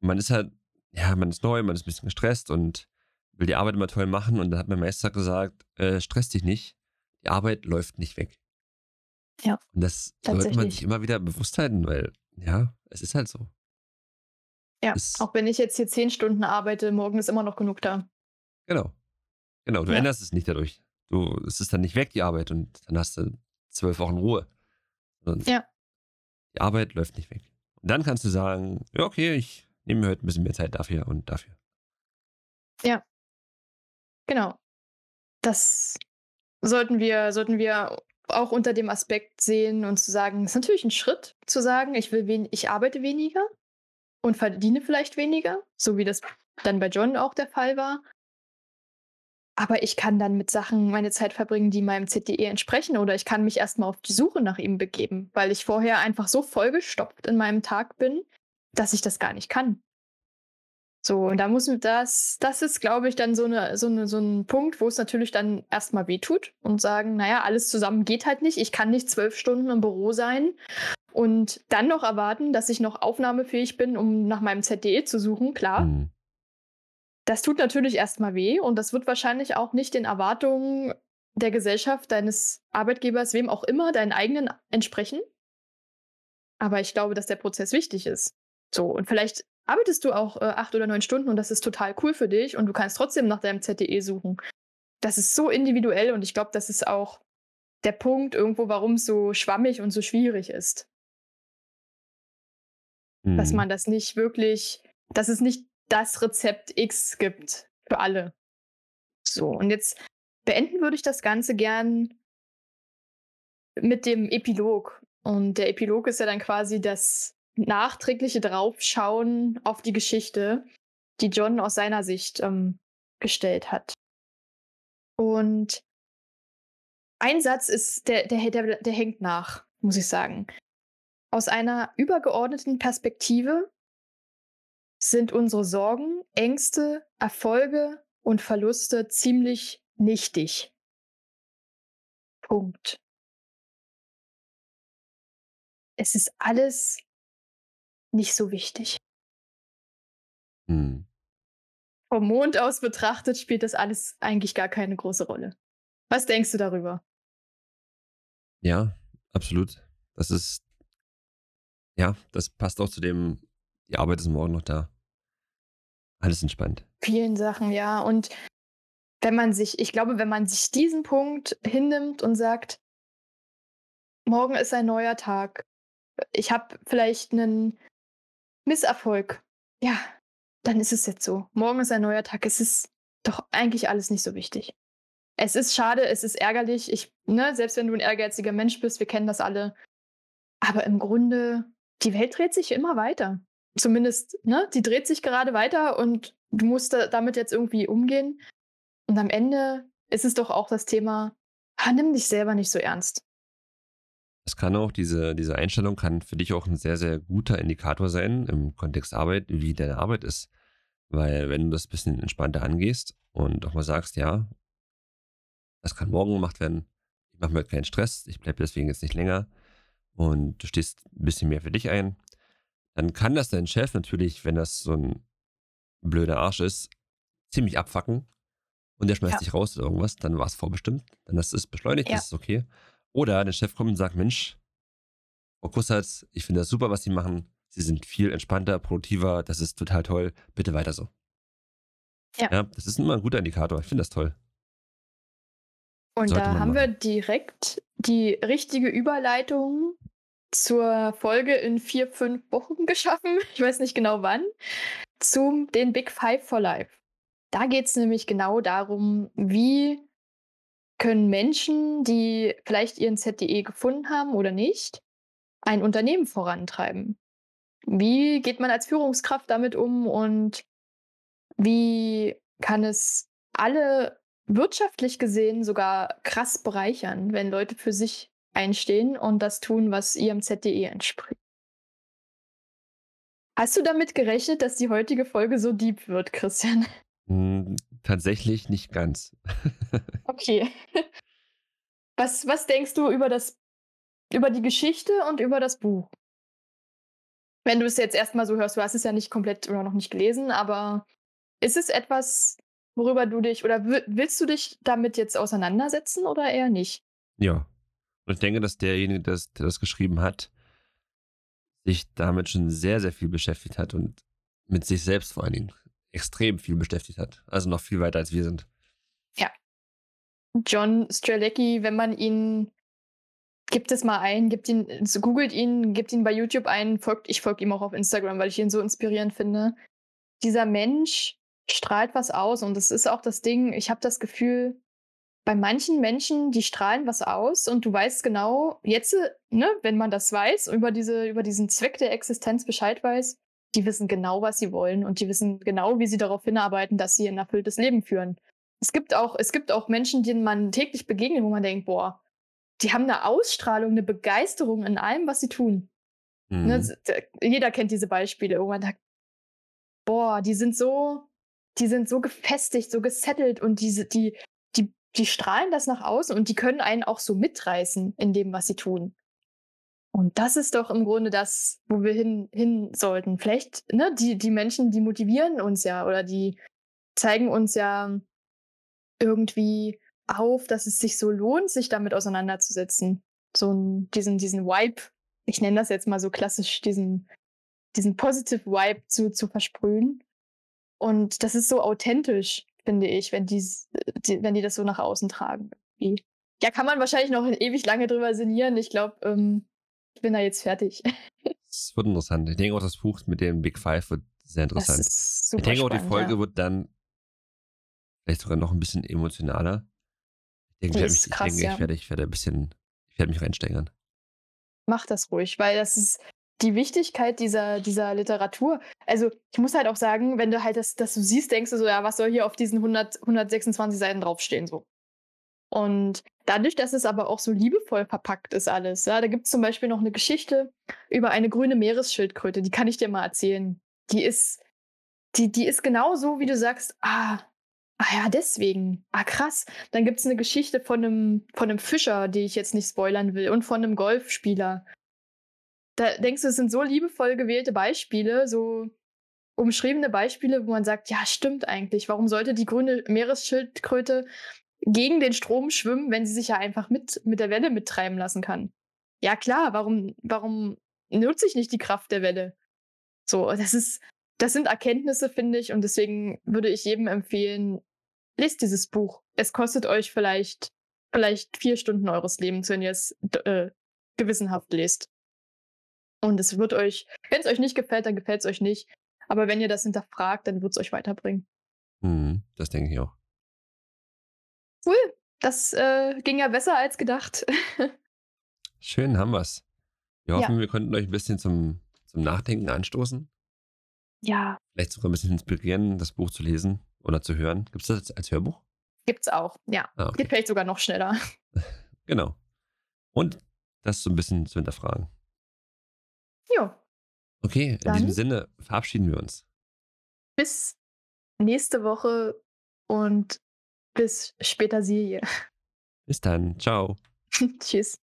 Man ist halt, ja, man ist neu, man ist ein bisschen gestresst und will die Arbeit immer toll machen. Und da hat mein Meister gesagt, äh, stress dich nicht, die Arbeit läuft nicht weg. Ja. Und das sollte man sich immer wieder bewusst halten, weil, ja, es ist halt so. Ja, es, auch wenn ich jetzt hier zehn Stunden arbeite, morgen ist immer noch genug da. Genau. Genau, du ja. änderst es nicht dadurch. Du, es ist dann nicht weg, die Arbeit, und dann hast du zwölf Wochen Ruhe. Und ja. Die Arbeit läuft nicht weg. Und dann kannst du sagen, ja, okay, ich nehme mir heute ein bisschen mehr Zeit dafür und dafür. Ja. Genau. Das sollten wir, sollten wir auch unter dem Aspekt sehen und zu sagen, es ist natürlich ein Schritt zu sagen, ich will wen ich arbeite weniger und verdiene vielleicht weniger, so wie das dann bei John auch der Fall war. Aber ich kann dann mit Sachen meine Zeit verbringen, die meinem ZDE entsprechen. Oder ich kann mich erstmal auf die Suche nach ihm begeben, weil ich vorher einfach so vollgestopft in meinem Tag bin, dass ich das gar nicht kann. So, und da muss das, das ist, glaube ich, dann so, eine, so, eine, so ein Punkt, wo es natürlich dann erstmal wehtut und sagen, naja, alles zusammen geht halt nicht. Ich kann nicht zwölf Stunden im Büro sein und dann noch erwarten, dass ich noch aufnahmefähig bin, um nach meinem ZDE zu suchen, klar. Mhm. Das tut natürlich erstmal weh und das wird wahrscheinlich auch nicht den Erwartungen der Gesellschaft, deines Arbeitgebers, wem auch immer, deinen eigenen entsprechen. Aber ich glaube, dass der Prozess wichtig ist. So, und vielleicht arbeitest du auch äh, acht oder neun Stunden und das ist total cool für dich und du kannst trotzdem nach deinem ZDE suchen. Das ist so individuell und ich glaube, das ist auch der Punkt irgendwo, warum es so schwammig und so schwierig ist. Mhm. Dass man das nicht wirklich, dass es nicht das Rezept X gibt für alle. So, und jetzt beenden würde ich das Ganze gern mit dem Epilog. Und der Epilog ist ja dann quasi das nachträgliche Draufschauen auf die Geschichte, die John aus seiner Sicht ähm, gestellt hat. Und ein Satz ist, der, der, der, der hängt nach, muss ich sagen. Aus einer übergeordneten Perspektive sind unsere Sorgen, Ängste, Erfolge und Verluste ziemlich nichtig. Punkt. Es ist alles nicht so wichtig. Hm. Vom Mond aus betrachtet spielt das alles eigentlich gar keine große Rolle. Was denkst du darüber? Ja, absolut. Das ist, ja, das passt auch zu dem, die Arbeit ist morgen noch da. Alles entspannt. Vielen Sachen, ja. Und wenn man sich, ich glaube, wenn man sich diesen Punkt hinnimmt und sagt, morgen ist ein neuer Tag, ich habe vielleicht einen Misserfolg, ja, dann ist es jetzt so. Morgen ist ein neuer Tag. Es ist doch eigentlich alles nicht so wichtig. Es ist schade, es ist ärgerlich. Ich, ne, selbst wenn du ein ehrgeiziger Mensch bist, wir kennen das alle. Aber im Grunde, die Welt dreht sich immer weiter zumindest, ne, die dreht sich gerade weiter und du musst da, damit jetzt irgendwie umgehen. Und am Ende ist es doch auch das Thema, ah, nimm dich selber nicht so ernst. Es kann auch, diese, diese Einstellung kann für dich auch ein sehr, sehr guter Indikator sein im Kontext Arbeit, wie deine Arbeit ist. Weil wenn du das ein bisschen entspannter angehst und auch mal sagst, ja, das kann morgen gemacht werden, ich mache mir keinen Stress, ich bleibe deswegen jetzt nicht länger und du stehst ein bisschen mehr für dich ein, dann kann das dein Chef natürlich, wenn das so ein blöder Arsch ist, ziemlich abfacken und der schmeißt ja. dich raus oder irgendwas, dann war es vorbestimmt, dann ist es beschleunigt, ja. das ist okay. Oder der Chef kommt und sagt, Mensch, Frau Kussert, ich finde das super, was Sie machen, sie sind viel entspannter, produktiver, das ist total toll, bitte weiter so. Ja. Ja, das ist immer ein guter Indikator, ich finde das toll. Und Sollte da haben wir machen. direkt die richtige Überleitung zur Folge in vier, fünf Wochen geschaffen. Ich weiß nicht genau wann. Zum den Big Five for Life. Da geht es nämlich genau darum, wie können Menschen, die vielleicht ihren ZDE gefunden haben oder nicht, ein Unternehmen vorantreiben. Wie geht man als Führungskraft damit um und wie kann es alle wirtschaftlich gesehen sogar krass bereichern, wenn Leute für sich einstehen und das tun, was ihrem ZDE entspricht. Hast du damit gerechnet, dass die heutige Folge so deep wird, Christian? Hm, tatsächlich nicht ganz. Okay. Was, was denkst du über das, über die Geschichte und über das Buch? Wenn du es jetzt erstmal so hörst, du hast es ja nicht komplett oder noch nicht gelesen, aber ist es etwas, worüber du dich oder wi- willst du dich damit jetzt auseinandersetzen oder eher nicht? Ja. Und ich denke, dass derjenige, das, der das geschrieben hat, sich damit schon sehr, sehr viel beschäftigt hat und mit sich selbst vor allen Dingen extrem viel beschäftigt hat. Also noch viel weiter als wir sind. John Strelecki, wenn man ihn gibt es mal ein, gibt ihn, so googelt ihn, gibt ihn bei YouTube ein, folgt, ich folge ihm auch auf Instagram, weil ich ihn so inspirierend finde. Dieser Mensch strahlt was aus und das ist auch das Ding, ich habe das Gefühl, bei manchen Menschen, die strahlen was aus und du weißt genau, jetzt, ne, wenn man das weiß, über, diese, über diesen Zweck der Existenz Bescheid weiß, die wissen genau, was sie wollen und die wissen genau, wie sie darauf hinarbeiten, dass sie ein erfülltes Leben führen. Es gibt auch, es gibt auch Menschen, denen man täglich begegnet, wo man denkt, boah, die haben eine Ausstrahlung, eine Begeisterung in allem, was sie tun. Mhm. Ne, jeder kennt diese Beispiele, wo man sagt, boah, die sind so, die sind so gefestigt, so gesettelt und diese, die, die, die strahlen das nach außen und die können einen auch so mitreißen in dem, was sie tun. Und das ist doch im Grunde das, wo wir hin, hin sollten. Vielleicht, ne, die, die Menschen, die motivieren uns ja oder die zeigen uns ja irgendwie auf, dass es sich so lohnt, sich damit auseinanderzusetzen. So einen, diesen, diesen Vibe, ich nenne das jetzt mal so klassisch, diesen, diesen Positive Vibe zu, zu versprühen. Und das ist so authentisch, finde ich, wenn die, die, wenn die das so nach außen tragen. Ja, kann man wahrscheinlich noch ewig lange drüber sinnieren. Ich glaube, ähm, ich bin da jetzt fertig. Es wird interessant. Ich denke auch, das Buch mit dem Big Five wird sehr Das interessant. ist super ich denke auch, die spannend, Folge ja. wird dann vielleicht sogar noch ein bisschen emotionaler. Ich denke, ich werde, mich, ist ich, krass, denke ja. ich, werde, ich werde ein bisschen, ich werde mich reinsteigern. Mach das ruhig, weil das ist die Wichtigkeit dieser, dieser Literatur. Also, ich muss halt auch sagen, wenn du halt das, das du siehst, denkst du so, ja, was soll hier auf diesen 100, 126 Seiten draufstehen, so. Und dadurch, dass es aber auch so liebevoll verpackt ist alles, ja, da gibt es zum Beispiel noch eine Geschichte über eine grüne Meeresschildkröte, die kann ich dir mal erzählen. Die ist, die, die ist genau so, wie du sagst, ah, ah ja, deswegen, ah krass. Dann gibt es eine Geschichte von einem, von einem Fischer, die ich jetzt nicht spoilern will, und von einem Golfspieler. Da denkst du, es sind so liebevoll gewählte Beispiele, so umschriebene Beispiele, wo man sagt, ja, stimmt eigentlich. Warum sollte die grüne Meeresschildkröte gegen den Strom schwimmen, wenn sie sich ja einfach mit, mit der Welle mittreiben lassen kann? Ja, klar, warum, warum nutze ich nicht die Kraft der Welle? So, das ist, das sind Erkenntnisse, finde ich, und deswegen würde ich jedem empfehlen, lest dieses Buch. Es kostet euch vielleicht, vielleicht vier Stunden eures Lebens, wenn ihr es äh, gewissenhaft lest. Und es wird euch, wenn es euch nicht gefällt, dann gefällt es euch nicht. Aber wenn ihr das hinterfragt, dann wird es euch weiterbringen. Mhm, das denke ich auch. Das äh, ging ja besser als gedacht. Schön haben wir's. Wir hoffen, wir konnten euch ein bisschen zum, zum Nachdenken anstoßen. ja, Vielleicht sogar ein bisschen inspirieren, das Buch zu lesen oder zu hören. Gibt es das als, als Hörbuch? gibt's auch. Ja. Ah, okay. Geht vielleicht sogar noch schneller. Genau. Und das so ein bisschen zu hinterfragen. Jo. Okay, in Dann- diesem Sinne verabschieden wir uns. Bis nächste Woche und bis später Serie. Bis dann. Ciao. Tschüss.